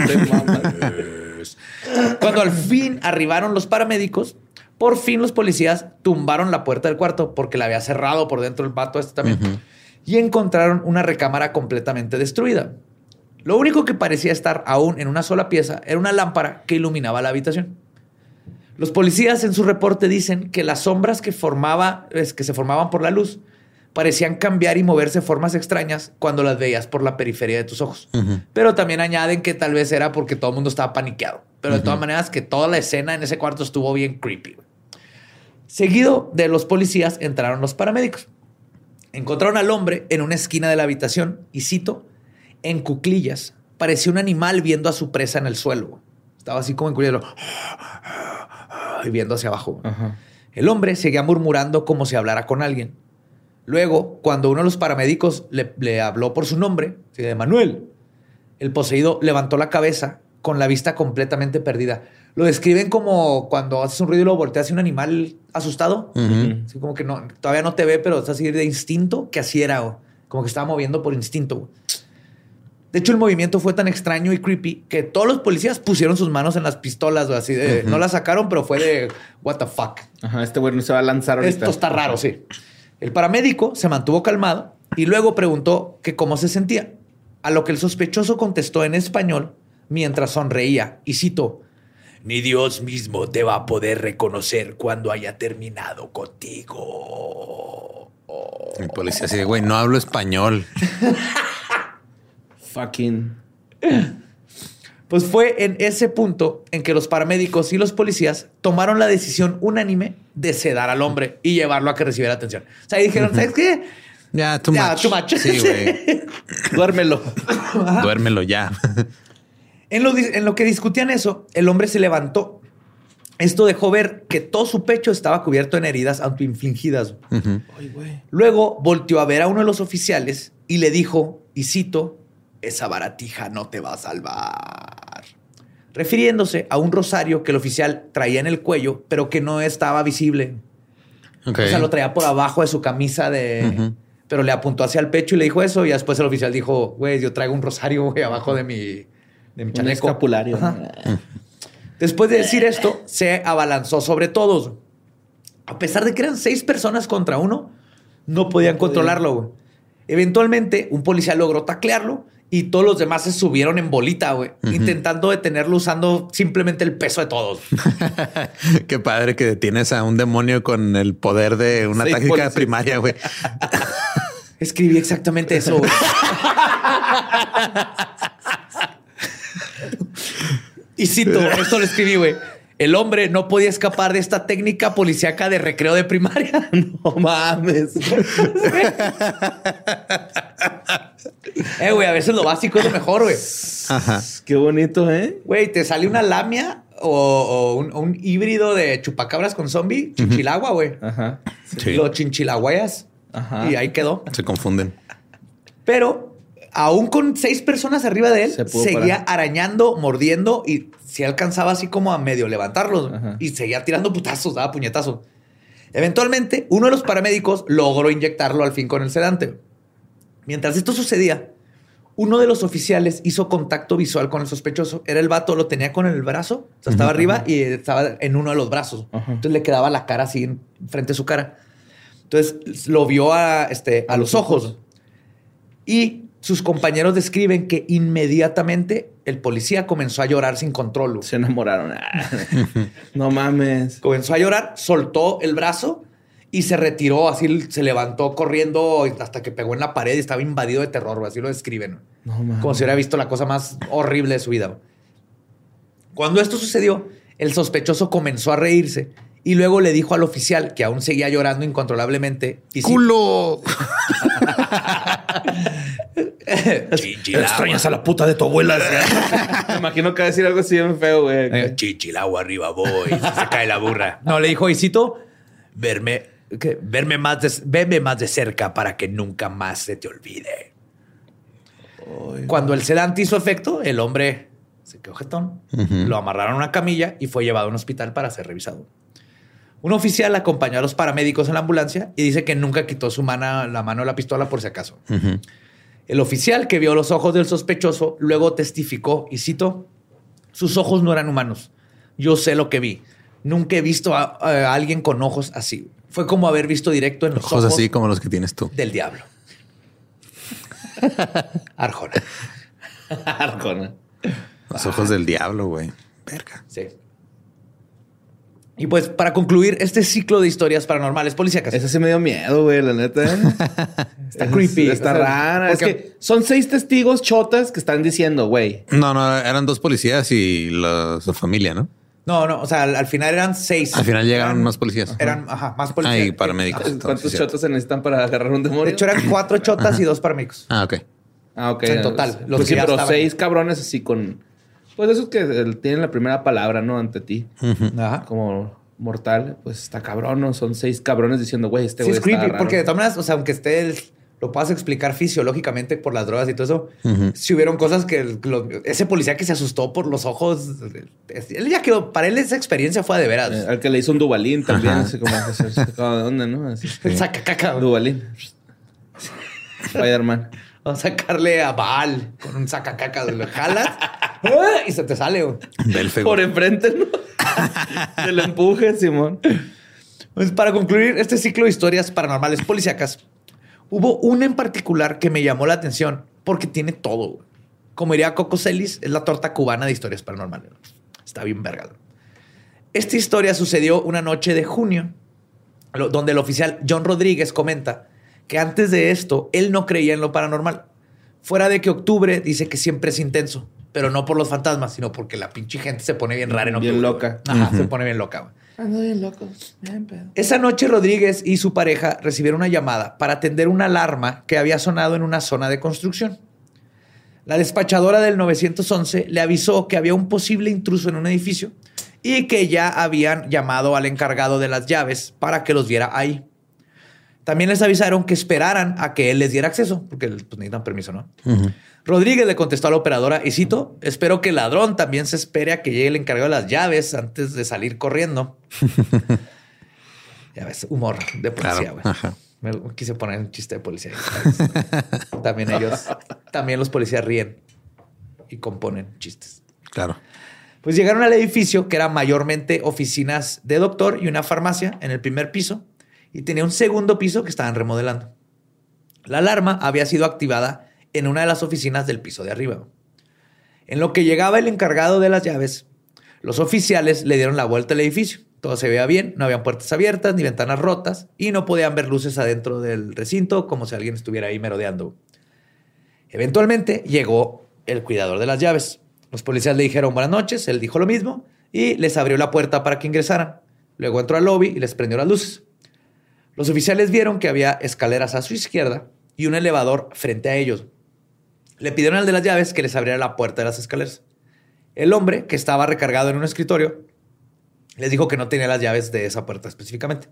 Speaker 1: Cuando al fin arribaron los paramédicos, por fin los policías tumbaron la puerta del cuarto porque la había cerrado por dentro el pato este también. Y encontraron una recámara completamente destruida. Lo único que parecía estar aún en una sola pieza era una lámpara que iluminaba la habitación. Los policías en su reporte dicen que las sombras que, formaba, que se formaban por la luz parecían cambiar y moverse formas extrañas cuando las veías por la periferia de tus ojos. Pero también añaden que tal vez era porque todo el mundo estaba paniqueado. Pero de todas maneras que toda la escena en ese cuarto estuvo bien creepy. Seguido de los policías entraron los paramédicos. Encontraron al hombre en una esquina de la habitación y cito, en cuclillas, parecía un animal viendo a su presa en el suelo. Estaba así como en cuclillas, y viendo hacia abajo. El hombre seguía murmurando como si hablara con alguien. Luego, cuando uno de los paramédicos le, le habló por su nombre, de Manuel, el poseído levantó la cabeza con la vista completamente perdida. Lo describen como cuando haces un ruido y lo volteas hacia un animal asustado. Así como que no, todavía no te ve, pero está así de instinto, que así era. Como que estaba moviendo por instinto. De hecho, el movimiento fue tan extraño y creepy que todos los policías pusieron sus manos en las pistolas. güey, Así de, no las sacaron, pero fue de what the fuck.
Speaker 3: Ajá, este güey no se va a lanzar ahorita.
Speaker 1: Esto está raro, sí. El paramédico se mantuvo calmado y luego preguntó que cómo se sentía, a lo que el sospechoso contestó en español mientras sonreía y citó, ni Dios mismo te va a poder reconocer cuando haya terminado contigo.
Speaker 2: El policía así de, güey, no hablo español.
Speaker 3: Fucking.
Speaker 1: Pues fue en ese punto en que los paramédicos y los policías tomaron la decisión unánime de sedar al hombre y llevarlo a que recibiera atención. O sea, y dijeron, ¿sabes qué?
Speaker 2: Ya, too
Speaker 1: Ya,
Speaker 2: much.
Speaker 1: too much.
Speaker 2: Sí, güey.
Speaker 3: Duérmelo.
Speaker 2: Duérmelo ya.
Speaker 1: En lo, en lo que discutían eso, el hombre se levantó. Esto dejó ver que todo su pecho estaba cubierto en heridas autoinfligidas.
Speaker 3: Ay, güey.
Speaker 1: Luego volteó a ver a uno de los oficiales y le dijo, y cito, esa baratija no te va a salvar. Refiriéndose a un rosario que el oficial traía en el cuello, pero que no estaba visible. O sea, lo traía por abajo de su camisa de... Pero le apuntó hacia el pecho y le dijo eso. Y después el oficial dijo, güey, yo traigo un rosario, güey, abajo de mi, de mi
Speaker 3: Un
Speaker 1: chaleco.
Speaker 3: escapulario.
Speaker 1: Ajá. Después de decir esto, se abalanzó sobre todos. A pesar de que eran seis personas contra uno, no podían
Speaker 3: No podían.
Speaker 1: controlarlo. güey. Eventualmente, un policía logró taclearlo y todos los demás se subieron en bolita, güey, intentando detenerlo usando simplemente el peso de todos.
Speaker 2: Qué padre que detienes a un demonio con el poder de una
Speaker 3: Seis
Speaker 2: táctica
Speaker 3: policías.
Speaker 2: primaria, güey.
Speaker 1: Escribí exactamente eso. güey. y cito, esto lo escribí, güey. El hombre no podía escapar de esta técnica policíaca de recreo de primaria.
Speaker 3: No mames.
Speaker 1: Eh, güey, a veces lo básico es lo mejor, güey.
Speaker 2: Ajá.
Speaker 3: Qué bonito, ¿eh?
Speaker 1: Güey, te sale una lamia o, o un, híbrido de chupacabras con zombie, chinchilagua, güey.
Speaker 3: Ajá.
Speaker 2: Sí.
Speaker 1: Lo chinchilaguayas.
Speaker 3: Ajá.
Speaker 1: Y ahí quedó.
Speaker 2: Se confunden.
Speaker 1: Pero aún con seis personas arriba de él,
Speaker 3: Se
Speaker 1: seguía
Speaker 3: parar.
Speaker 1: arañando, mordiendo y se alcanzaba así como a medio levantarlos
Speaker 3: Ajá.
Speaker 1: y seguía tirando putazos, daba puñetazos. Eventualmente, uno de los paramédicos logró inyectarlo al fin con el sedante. Mientras esto sucedía, uno de los oficiales hizo contacto visual con el sospechoso. Era el vato, lo tenía con el brazo, o sea, estaba arriba y estaba en uno de los brazos.
Speaker 3: Ajá.
Speaker 1: Entonces le quedaba la cara así en frente a su cara. Entonces lo vio a, este, a los ojos. Y sus compañeros describen que inmediatamente el policía comenzó a llorar sin control.
Speaker 3: Se enamoraron. No mames.
Speaker 1: Comenzó a llorar, soltó el brazo y se retiró, así se levantó corriendo hasta que pegó en la pared y estaba invadido de terror, así lo describen.
Speaker 3: No.
Speaker 1: Como si hubiera visto la cosa más horrible de su vida. Cuando esto sucedió, el sospechoso comenzó a reírse y luego le dijo al oficial, que aún seguía llorando incontrolablemente, y
Speaker 2: ¡Culo!
Speaker 1: Chinchilagua.
Speaker 3: a la puta de tu abuela. Me imagino que va a decir algo así bien feo, güey.
Speaker 1: Eh, Chichilagua arriba voy, se cae la burra. No, le dijo, Isito, verme, verme más de, verme más de cerca para que nunca más se te olvide. Cuando el sedante hizo efecto, el hombre se quedó jetón, lo amarraron a una camilla y fue llevado a un hospital para ser revisado. Un oficial acompañó a los paramédicos en la ambulancia y dice que nunca quitó su mano, la mano de la pistola por si acaso. El oficial que vio los ojos del sospechoso luego testificó y citó, sus ojos no eran humanos. Yo sé lo que vi. Nunca he visto a, a alguien con ojos así. Fue como haber visto directo en los
Speaker 2: Ojos
Speaker 1: ojos,
Speaker 2: así como los que tienes tú.
Speaker 1: del diablo. Arjona.
Speaker 3: Arjona.
Speaker 2: Los ojos del diablo, güey. Verga.
Speaker 1: Sí. Y pues para concluir este ciclo de historias paranormales policíacas.
Speaker 3: Ese sí me dio miedo, güey, la neta.
Speaker 1: Está creepy.
Speaker 3: Está
Speaker 1: O sea,
Speaker 3: rara. Es que son seis testigos chotas que están diciendo, güey.
Speaker 2: No, no, eran dos policías y la, su familia, ¿no?
Speaker 1: No, no, o sea, al, al final eran seis.
Speaker 2: Al final llegaron
Speaker 1: Eran-
Speaker 2: más policías.
Speaker 1: Eran, ajá, más policías.
Speaker 2: Ah, y paramédicos. Entonces,
Speaker 3: ¿Cuántos
Speaker 2: sí.
Speaker 3: chotas se necesitan para agarrar un demonio?
Speaker 1: De hecho, eran cuatro chotas y dos paramédicos.
Speaker 2: Ah, ok.
Speaker 3: Ah, ok.
Speaker 1: En total, los
Speaker 3: Pues
Speaker 1: que
Speaker 3: sí, pero
Speaker 1: estaban.
Speaker 3: seis cabrones así con... Pues esos que eh, tienen la primera palabra, ¿no? Ante ti.
Speaker 1: Ajá.
Speaker 3: Como mortal. Pues está cabrón, ¿no? Son seis cabrones diciendo, güey, este
Speaker 1: Sí,
Speaker 3: güey
Speaker 1: es creepy,
Speaker 3: raro.
Speaker 1: porque de todas maneras, o sea, aunque esté el- lo puedas explicar fisiológicamente por las drogas y todo eso, si hubieron cosas que lo- ese policía que se asustó por los ojos, él ya quedó, para él esa experiencia fue de veras.
Speaker 3: Eh, al que le hizo un Dubalín también.
Speaker 2: Ajá.
Speaker 3: Así como... ¿De dónde, no? Así.
Speaker 1: Saca caca.
Speaker 3: Dubalín. Spider-Man.
Speaker 1: Vamos a sacarle a Baal con un sacacaca, lo jalas ¡ah! y se te sale.
Speaker 3: Por enfrente, ¿no? Se lo empuje, Simón.
Speaker 1: Pues para concluir este ciclo de historias paranormales policíacas, hubo una en particular que me llamó la atención porque tiene todo. güey. Como diría Coco Celis, es la torta cubana de historias paranormales. Está bien vergado. Esta historia sucedió una noche de junio, donde el oficial John Rodríguez comenta que antes de esto él no creía en lo paranormal. Fuera de que octubre dice que siempre es intenso, pero no por los fantasmas, sino porque la pinche gente se pone bien rara en octubre.
Speaker 3: Bien loca.
Speaker 1: Ajá, se pone bien loca. güey.
Speaker 3: Ando bien loco. Bien pedo.
Speaker 1: Esa noche Rodríguez y su pareja recibieron una llamada para atender una alarma que había sonado en una zona de construcción. La despachadora del 911 le avisó que había un posible intruso en un edificio y que ya habían llamado al encargado de las llaves para que los viera ahí. También les avisaron que esperaran a que él les diera acceso, porque pues, necesitan permiso, ¿no? Rodríguez le contestó a la operadora y cito, espero que el ladrón también se espere a que llegue el encargado de las llaves antes de salir corriendo. ya ves, humor de policía,
Speaker 2: Claro.
Speaker 1: güey.
Speaker 2: Ajá.
Speaker 1: Me quise poner un chiste de policía. también ellos, también los policías ríen y componen chistes.
Speaker 2: Claro.
Speaker 1: Pues llegaron al edificio que era mayormente oficinas de doctor y una farmacia en el primer piso y tenía un segundo piso que estaban remodelando. La alarma había sido activada en una de las oficinas del piso de arriba. En lo que llegaba el encargado de las llaves, los oficiales le dieron la vuelta al edificio. Todo se veía bien, no habían puertas abiertas ni ventanas rotas y no podían ver luces adentro del recinto como si alguien estuviera ahí merodeando. Eventualmente llegó el cuidador de las llaves. Los policías le dijeron buenas noches, él dijo lo mismo y les abrió la puerta para que ingresaran. Luego entró al lobby y les prendió las luces. Los oficiales vieron que había escaleras a su izquierda y un elevador frente a ellos. Le pidieron al de las llaves que les abriera la puerta de las escaleras. El hombre, que estaba recargado en un escritorio, les dijo que no tenía las llaves de esa puerta específicamente.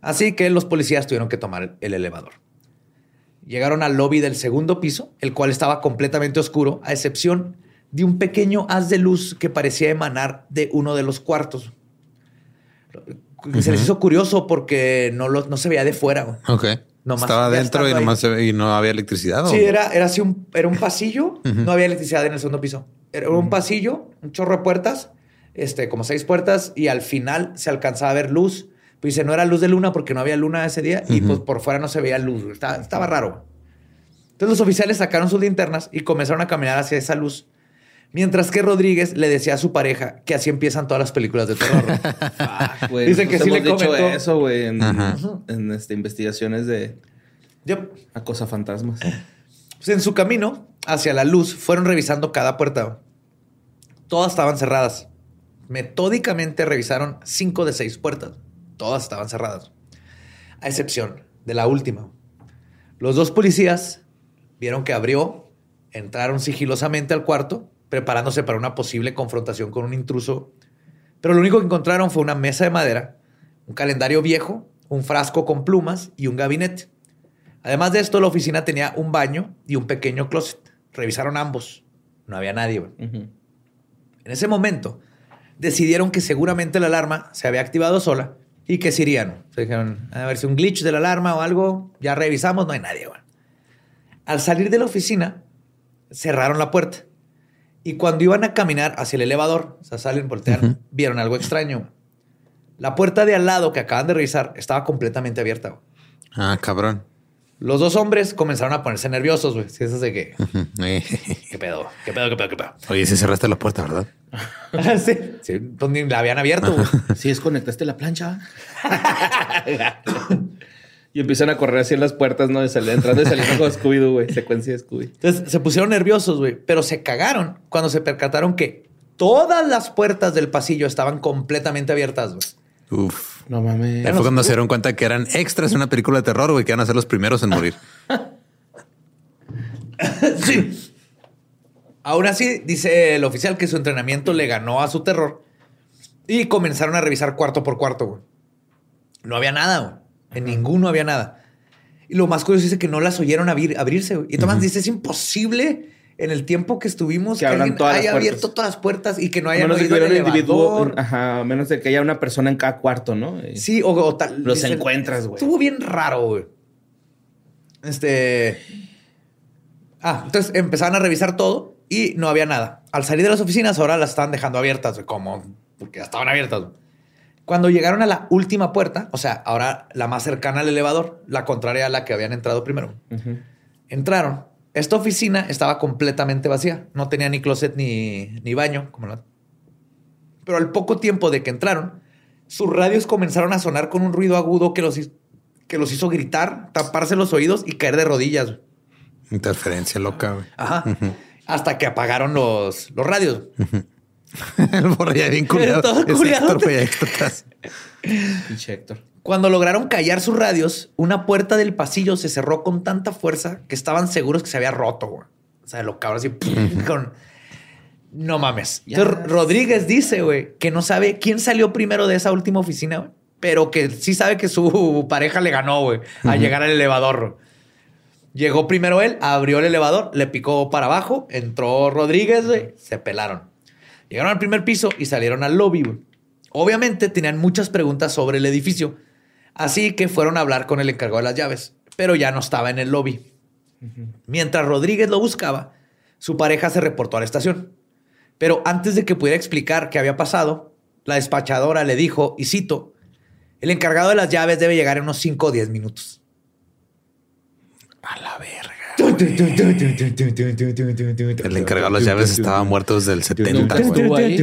Speaker 1: Así que los policías tuvieron que tomar el elevador. Llegaron al lobby del segundo piso, el cual estaba completamente oscuro, a excepción de un pequeño haz de luz que parecía emanar de uno de los cuartos. Se les hizo curioso porque no, lo- no se veía de fuera. güey.
Speaker 2: Ok.
Speaker 1: Nomás
Speaker 2: Estaba adentro y nomás se ve- y no había electricidad. ¿o?
Speaker 1: Sí, era, era así un, era un pasillo, no había electricidad en el segundo piso. Era un pasillo, un chorro de puertas, este, como seis puertas, y al final se alcanzaba a ver luz. Pues dice, no era luz de luna porque no había luna ese día, y pues por fuera no se veía luz. Estaba, estaba raro. Entonces los oficiales sacaron sus linternas y comenzaron a caminar hacia esa luz. Mientras que Rodríguez le decía a su pareja que así empiezan todas las películas de terror.
Speaker 3: Ah,
Speaker 1: Dicen que sí le comentó.
Speaker 3: eso, güey, en, en, este, investigaciones de
Speaker 1: Yep.
Speaker 3: acosa fantasmas.
Speaker 1: Pues en su camino hacia la luz fueron revisando cada puerta. Todas estaban cerradas. Metódicamente revisaron cinco de seis puertas. Todas estaban cerradas. A excepción de la última. Los dos policías vieron que abrió, entraron sigilosamente al cuarto, preparándose para una posible confrontación con un intruso. Pero lo único que encontraron fue una mesa de madera, un calendario viejo, un frasco con plumas y un gabinete. Además de esto, la oficina tenía un baño y un pequeño closet. Revisaron ambos. No había nadie. En ese momento, decidieron que seguramente la alarma se había activado sola y que se irían. Se dijeron, a ver si un glitch de la alarma o algo, ya revisamos, no hay nadie. Al salir de la oficina, cerraron la puerta. Y cuando iban a caminar hacia el elevador, o sea, salen, voltean, vieron algo extraño. La puerta de al lado que acaban de revisar estaba completamente abierta. güey.
Speaker 2: Ah, cabrón.
Speaker 1: Los dos hombres comenzaron a ponerse nerviosos, güey. Si eso de que.
Speaker 2: Eh,
Speaker 1: ¿qué pedo? ¿Qué pedo? ¿Qué pedo? ¿Qué pedo?
Speaker 2: Oye, si cerraste la puerta, ¿verdad?
Speaker 1: sí, sí, pues ni la habían abierto, güey.
Speaker 3: Sí, desconectaste la plancha. y empiezan a correr así en las puertas, ¿no? De salir, entrando y saliendo con Scooby-Doo, güey. Secuencia de Scooby.
Speaker 1: Entonces se pusieron nerviosos, güey, pero se cagaron cuando se percataron que todas las puertas del pasillo estaban completamente abiertas, güey.
Speaker 2: Uf.
Speaker 3: No mames.
Speaker 2: Ahí fue cuando se dieron cuenta que eran extras en una película de terror, güey, que iban a ser los primeros en morir.
Speaker 1: Sí. Aún así, dice el oficial que su entrenamiento le ganó a su terror y comenzaron a revisar cuarto por cuarto, güey. No había nada, güey. En ninguno había nada. Y lo más curioso es que no las oyeron abrir- abrirse, güey. Y Tomás dice, es imposible en el tiempo que estuvimos
Speaker 3: Que
Speaker 1: que, alguien
Speaker 3: todas
Speaker 1: haya
Speaker 3: puertas.
Speaker 1: abierto todas las puertas y que no haya
Speaker 3: menos de que hubiera un individuo, ajá, a menos de que haya una persona en cada cuarto, ¿no? Y-
Speaker 1: Sí, o, o tal.
Speaker 3: Los encuentras, güey.
Speaker 1: Estuvo bien raro, güey. Este. Ah, entonces empezaron a revisar todo y no había nada. Al salir de las oficinas, ahora las estaban dejando abiertas, güey, como porque ya estaban abiertas. güey. Cuando llegaron a la última puerta, o sea, ahora la más cercana al elevador, la contraria a la que habían entrado primero, entraron. Esta oficina estaba completamente vacía. No tenía ni closet ni, ni baño. Como la... Pero al poco tiempo de que entraron, sus radios comenzaron a sonar con un ruido agudo que los, que los hizo gritar, taparse los oídos y caer de rodillas.
Speaker 2: Interferencia loca, güey.
Speaker 1: Ajá. Hasta que apagaron los, los radios.
Speaker 2: El borra ya bien culiado.
Speaker 1: Todo culiado.
Speaker 2: Héctor.
Speaker 3: Pinche Héctor.
Speaker 1: Cuando lograron callar sus radios, una puerta del pasillo se cerró con tanta fuerza que estaban seguros que se había roto. güey. O sea, lo cabrón así con. No mames. Entonces, Rodríguez dice, güey, que no sabe quién salió primero de esa última oficina, güey, pero que sí sabe que su pareja le ganó, güey, a llegar al elevador. güey. Llegó primero él, abrió el elevador, le picó para abajo, entró Rodríguez, güey, se pelaron. Llegaron al primer piso y salieron al lobby, güey. Obviamente tenían muchas preguntas sobre el edificio, así que fueron a hablar con el encargado de las llaves, pero ya no estaba en el lobby. Mientras Rodríguez lo buscaba, su pareja se reportó a la estación. Pero antes de que pudiera explicar qué había pasado, la despachadora le dijo, y cito, el encargado de las llaves debe llegar en unos 5 o 10 minutos.
Speaker 2: A la verga. El encargado de las llaves estaba muerto desde el 70,
Speaker 3: Nunca
Speaker 2: güey.
Speaker 3: estuvo ahí.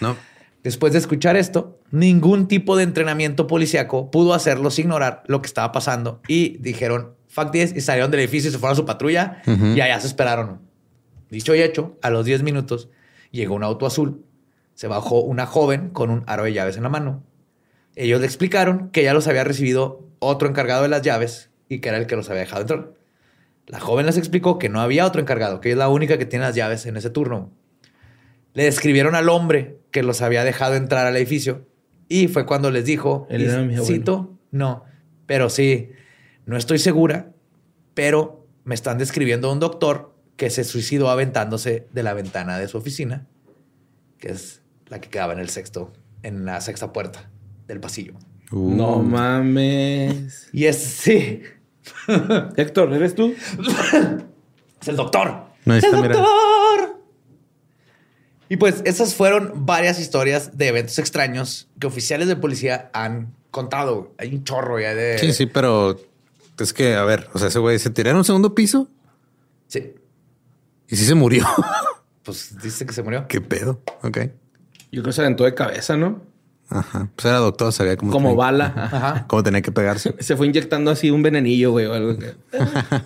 Speaker 2: No.
Speaker 1: Después de escuchar esto, ningún tipo de entrenamiento policíaco pudo hacerlos ignorar lo que estaba pasando y dijeron fuck this y salieron del edificio y se fueron a su patrulla y allá se esperaron. Dicho y hecho, a los 10 minutos llegó un auto azul, se bajó una joven con un aro de llaves en la mano. Ellos le explicaron que ya los había recibido otro encargado de las llaves y que era el que los había dejado entrar. La joven les explicó que no había otro encargado, que ella es la única que tiene las llaves en ese turno. Le describieron al hombre que los había dejado entrar al edificio y fue cuando les dijo,
Speaker 3: Él era mi
Speaker 1: cito, no, pero sí, no estoy segura, pero me están describiendo a un doctor que se suicidó aventándose de la ventana de su oficina, que es la que quedaba en el sexto, en la sexta puerta del pasillo.
Speaker 2: Uh,
Speaker 3: No mames.
Speaker 1: Y es, sí,
Speaker 3: Héctor, ¿eres tú?
Speaker 1: es el doctor.
Speaker 2: No,
Speaker 1: ¡Es
Speaker 2: está,
Speaker 1: el
Speaker 2: mira.
Speaker 1: doctor! Y pues esas fueron varias historias de eventos extraños que oficiales de policía han contado. Hay un chorro ya de...
Speaker 2: Sí, sí, pero es que, a ver, o sea, ese güey se tiró en un segundo piso
Speaker 1: Sí.
Speaker 2: y sí se murió.
Speaker 1: Pues dice que se murió.
Speaker 2: ¿Qué pedo? Ok.
Speaker 3: Yo creo que se aventó de cabeza, ¿no?
Speaker 2: Ajá. Pues era doctor, sabía cómo
Speaker 3: Como
Speaker 2: tenía-
Speaker 3: bala.
Speaker 1: Ajá.
Speaker 2: Cómo tenía que pegarse.
Speaker 3: Se fue inyectando así un venenillo, güey, o algo. que-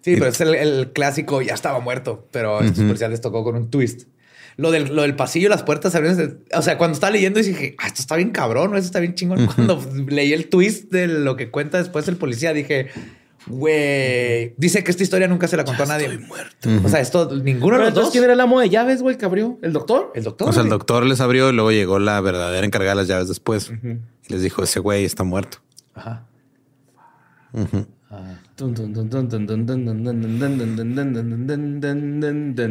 Speaker 1: Sí, pero es el, el clásico, ya estaba muerto, pero a estos policías les tocó con un twist. Lo del, lo del pasillo, las puertas abrieron. O sea, cuando estaba leyendo dije, ah, esto está bien cabrón, esto está bien chingón. Cuando leí el twist de lo que cuenta después el policía, dije, güey, dice que esta historia nunca se la contó a nadie. muerto. O sea, esto, ninguno
Speaker 3: Pero
Speaker 1: de los dos.
Speaker 3: ¿quién era el amo de llaves, güey, que abrió? ¿El doctor?
Speaker 1: El doctor.
Speaker 2: O sea, el doctor les abrió y luego llegó la verdadera encargada de las llaves después. Y les dijo, ese güey está muerto.
Speaker 1: Ajá.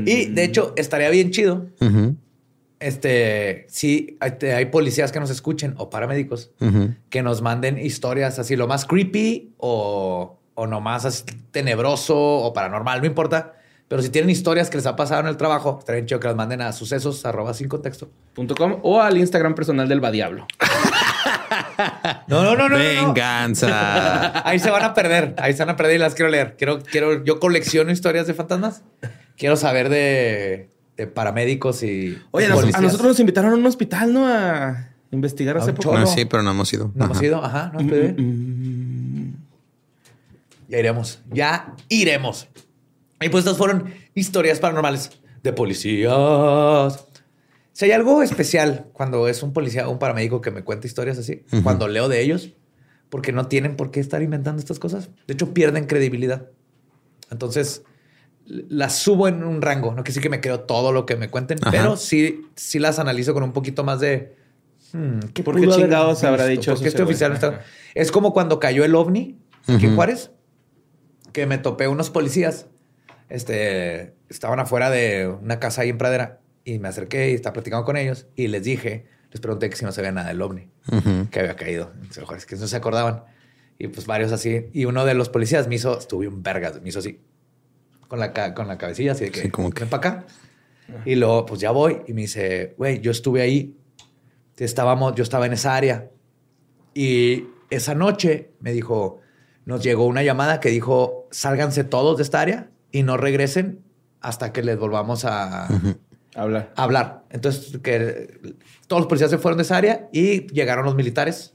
Speaker 1: Y de hecho, estaría bien chido
Speaker 2: Ujú.
Speaker 1: este, sí, hay, hay policías que nos escuchen o paramédicos que nos manden historias así, lo más creepy o, o nomás así tenebroso o paranormal, no importa. Pero si tienen historias que les ha pasado en el trabajo, estaría chido que las manden a sucesos arroba sin contexto.
Speaker 3: o al Instagram personal del Badiablo.
Speaker 1: no, no, no, no.
Speaker 2: Venganza.
Speaker 1: Ahí se van a perder. Ahí se van a perder y las quiero leer. Quiero, quiero, yo colecciono historias de fantasmas. Quiero saber de, de paramédicos y.
Speaker 3: Oye, a nosotros nos invitaron a un hospital, ¿no? A investigar hace poco.
Speaker 2: No, sí, pero no hemos ido.
Speaker 1: No hemos ido, ajá. No, mm, mm, Ya iremos. Ya iremos. Y pues estas fueron historias paranormales de policías. Si hay algo especial cuando es un policía o un paramédico que me cuenta historias así, cuando leo de ellos, porque no tienen por qué estar inventando estas cosas. De hecho, pierden credibilidad. Entonces, las subo en un rango. No quiere decir que me creo todo lo que me cuenten, pero sí, sí las analizo con un poquito más de.
Speaker 3: Hmm, ¿qué ¿Por qué chingados habrá dicho
Speaker 1: Porque este oficial está... Es como cuando cayó el ovni aquí en Juárez, que me topé unos policías este, estaban afuera de una casa ahí en Pradera y me acerqué y estaba platicando con ellos y les dije, les pregunté que si no sabían nada del ovni que había caído. Es que no se acordaban. Y pues varios así. Y uno de los policías me hizo, estuve un vergas, me hizo así, con la, con la cabecilla, así de que, como que... ven para acá. Y luego, pues ya voy y me dice, güey, yo estuve ahí, estábamos, yo estaba en esa área. Y esa noche me dijo, nos llegó una llamada que dijo, sálganse todos de esta área y no regresen hasta que les volvamos a,
Speaker 3: hablar.
Speaker 1: hablar. Entonces, que todos los policías se fueron de esa área y llegaron los militares.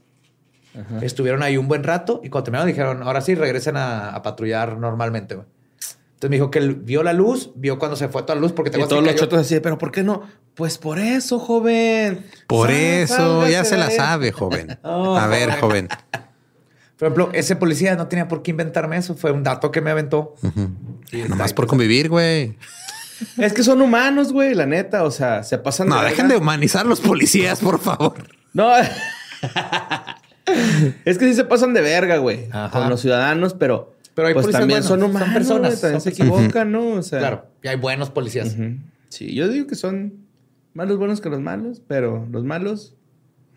Speaker 1: Estuvieron ahí un buen rato y cuando terminaron dijeron, ahora sí, regresen a, patrullar normalmente. Entonces me dijo que él vio la luz, vio cuando se fue toda la luz porque
Speaker 3: tengo todos los chotos así, pero ¿por qué no? Pues por eso, joven.
Speaker 2: Por eso, ya se la sabe, joven. Oh, a ver, joven.
Speaker 1: Por ejemplo, ese policía no tenía por qué inventarme eso. Fue un dato que me aventó.
Speaker 2: Nomás por convivir, güey.
Speaker 3: Es que son humanos, güey, la neta. O sea, se pasan
Speaker 2: de. No, dejen de humanizar los policías, por favor.
Speaker 3: No. es que sí se pasan de verga, güey, con los ciudadanos, pero. Pero hay pues también son humanos, son personas. también se equivocan, ¿no? O sea,
Speaker 1: claro, y hay buenos policías.
Speaker 3: Sí, yo digo que son más los buenos que los malos, pero los malos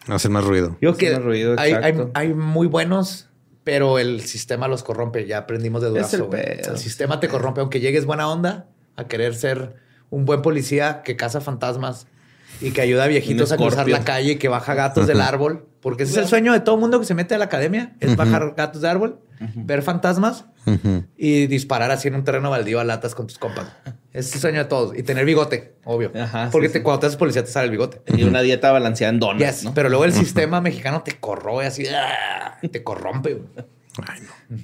Speaker 2: Hacen más ruido.
Speaker 1: Yo que ruido, hay, hay, muy buenos, pero el sistema los corrompe. Ya aprendimos de durazo. El, sistema te corrompe, aunque llegues buena onda a querer ser un buen policía que caza fantasmas y que ayuda a viejitos a cruzar la calle y que baja gatos del árbol. Porque ese es el sueño de todo mundo que se mete a la academia, es bajar gatos de árbol, ver fantasmas y disparar así en un terreno baldío a latas con tus compas. Es el sueño de todos. Y tener bigote, obvio. Porque cuando te haces policía te sale el bigote.
Speaker 3: Y una dieta balanceada en donas,
Speaker 1: Pero luego el sistema mexicano te corroe así, te corrompe. Ay, no.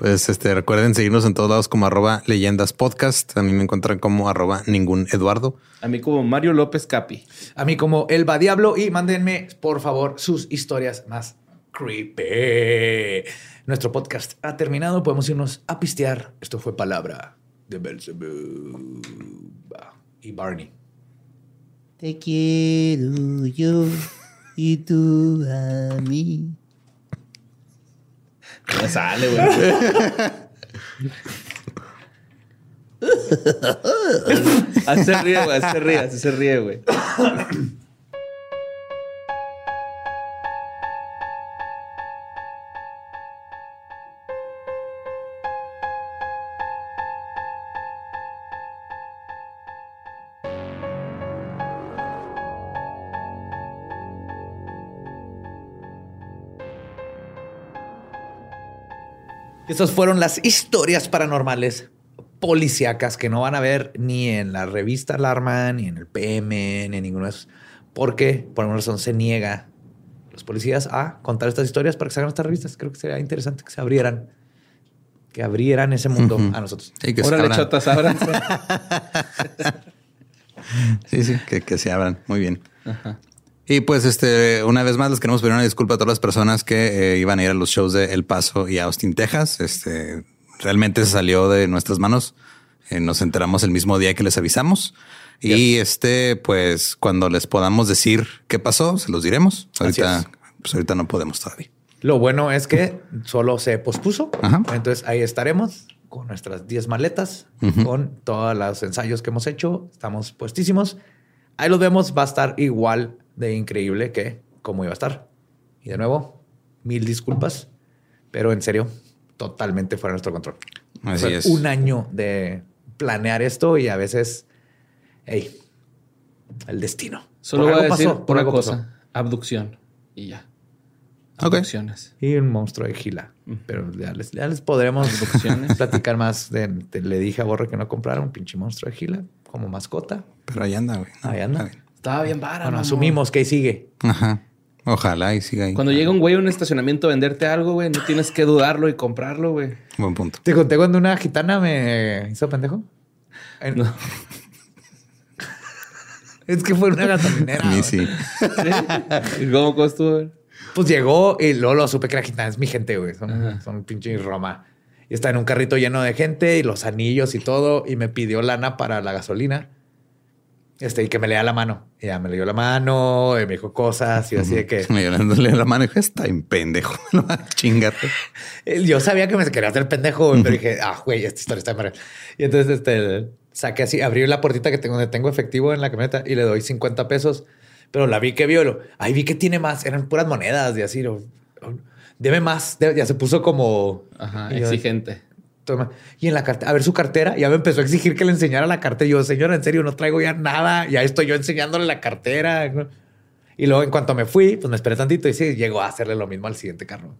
Speaker 2: Pues este, recuerden seguirnos en todos lados como arroba leyendas podcast. A mí me encuentran como arroba ningún Eduardo.
Speaker 3: A mí como Mario López Capi.
Speaker 1: A mí como Elba Diablo. Y mándenme, por favor, sus historias más creepy. Nuestro podcast ha terminado. Podemos irnos a pistear. Esto fue Palabra de Belzebub y Barney.
Speaker 3: Te quiero yo y tú a mí. No sale, güey. así se ríe, güey. Así se güey.
Speaker 1: Estas fueron las historias paranormales policíacas que no van a ver ni en la revista Alarma, ni en el PM, ni en ninguno de esos. Porque, por alguna razón, se niega los policías a contar estas historias para que se hagan estas revistas. Creo que sería interesante que se abrieran, que abrieran ese mundo a nosotros.
Speaker 3: Sí, que Órale, chotas, abran.
Speaker 2: sí, sí, que, que se abran. Muy bien. Ajá. Y pues, este, una vez más, les queremos pedir una disculpa a todas las personas que eh, iban a ir a los shows de El Paso y Austin, Texas. Este, realmente se salió de nuestras manos. Eh, nos enteramos el mismo día que les avisamos. Y este, pues, cuando les podamos decir qué pasó, se los diremos. Ahorita, pues ahorita no podemos todavía.
Speaker 1: Lo bueno es que solo se pospuso. Entonces ahí estaremos con nuestras 10 maletas, con todos los ensayos que hemos hecho. Estamos puestísimos Ahí los vemos, va a estar igual de increíble que como iba a estar. Y de nuevo, mil disculpas, pero en serio, totalmente fuera de nuestro control.
Speaker 2: Así
Speaker 1: Fue
Speaker 2: es.
Speaker 1: Un año de planear esto y a veces, hey, el destino.
Speaker 3: Solo
Speaker 1: Por
Speaker 3: voy a decir
Speaker 1: pasó, por
Speaker 3: una
Speaker 1: algo
Speaker 3: cosa.
Speaker 1: pasó.
Speaker 3: Abducción. Y ya. Abducciones.
Speaker 1: Y un monstruo de gila. Pero ya les, ya les podremos
Speaker 3: Abducciones.
Speaker 1: platicar más. De, de- le dije a Borre que no comprara un pinche monstruo de gila como mascota.
Speaker 2: Pero ahí anda, güey. No,
Speaker 1: Ahí anda.
Speaker 2: está bien.
Speaker 3: Estaba bien vara.
Speaker 1: Bueno, asumimos que ahí sigue.
Speaker 2: Ajá. Ojalá y siga ahí.
Speaker 3: Cuando llega un güey a un estacionamiento a venderte algo, güey, no tienes que dudarlo y comprarlo, güey.
Speaker 2: Buen punto.
Speaker 1: ¿Te conté cuando una gitana me hizo pendejo? En-
Speaker 3: No.
Speaker 1: Es que fue una gasolinera. Güey.
Speaker 2: sí.
Speaker 3: ¿Y ¿Cómo costó, güey?
Speaker 1: Pues llegó y luego lo supe que era gitana. Es mi gente, güey. Son, son pinche Roma. Y está en un carrito lleno de gente y los anillos y todo. Y me pidió lana para la gasolina. Este, y que me lea la mano. Y ya me leyó la mano y me dijo cosas. Y así de que...
Speaker 2: Me dándole la mano y dije, está en pendejo. No.
Speaker 1: Eh, Yo sabía que me quería hacer pendejo, pero dije, ah, güey, esta historia está mal. Y entonces, este, saqué así, abrí la puertita que tengo donde tengo efectivo en la camioneta y le doy 50 pesos. Pero la vi que vio, lo, ay, vi que tiene más, eran puras monedas y así, lo, deme más. De- ya se puso como
Speaker 3: Ajá,
Speaker 1: yo,
Speaker 3: exigente.
Speaker 1: "Toma". Y en la cartera, a ver su cartera, ya me empezó a exigir que le enseñara la cartera. Y yo, señora, en serio, no traigo ya nada. Ya estoy yo enseñándole la cartera. Y luego, en cuanto me fui, pues me esperé tantito y sí, llegó a hacerle lo mismo al siguiente carro.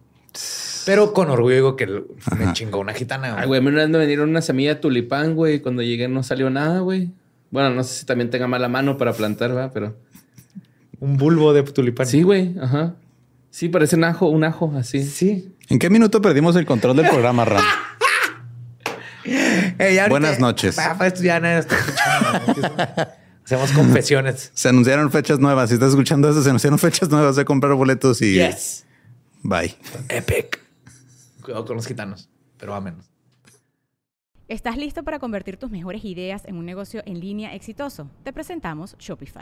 Speaker 1: Pero con orgullo digo que me
Speaker 2: Ajá.
Speaker 1: chingó una gitana.
Speaker 3: Ay, güey, a mí una vez me vendieron una semilla de tulipán, güey. Cuando llegué no salió nada, güey. Bueno, no sé si también tenga mala mano para plantar, ¿va? Pero...
Speaker 1: Un bulbo de tulipán.
Speaker 3: Sí, güey. Ajá. Sí, parece un ajo, un ajo, así.
Speaker 1: Sí.
Speaker 2: ¿En qué minuto perdimos el control del programa, Ram?
Speaker 1: Eh, ya ahorita-
Speaker 2: Buenas noches.
Speaker 1: Ah, pues, esto ya nadie está escuchando. Hacemos confesiones.
Speaker 2: Se anunciaron fechas nuevas. Si estás escuchando eso, se anunciaron fechas nuevas de comprar boletos y
Speaker 1: Yes.
Speaker 2: bye.
Speaker 1: Epic. Cuidado con los gitanos, pero a menos.
Speaker 4: ¿Estás listo para convertir tus mejores ideas en un negocio en línea exitoso? Te presentamos Shopify.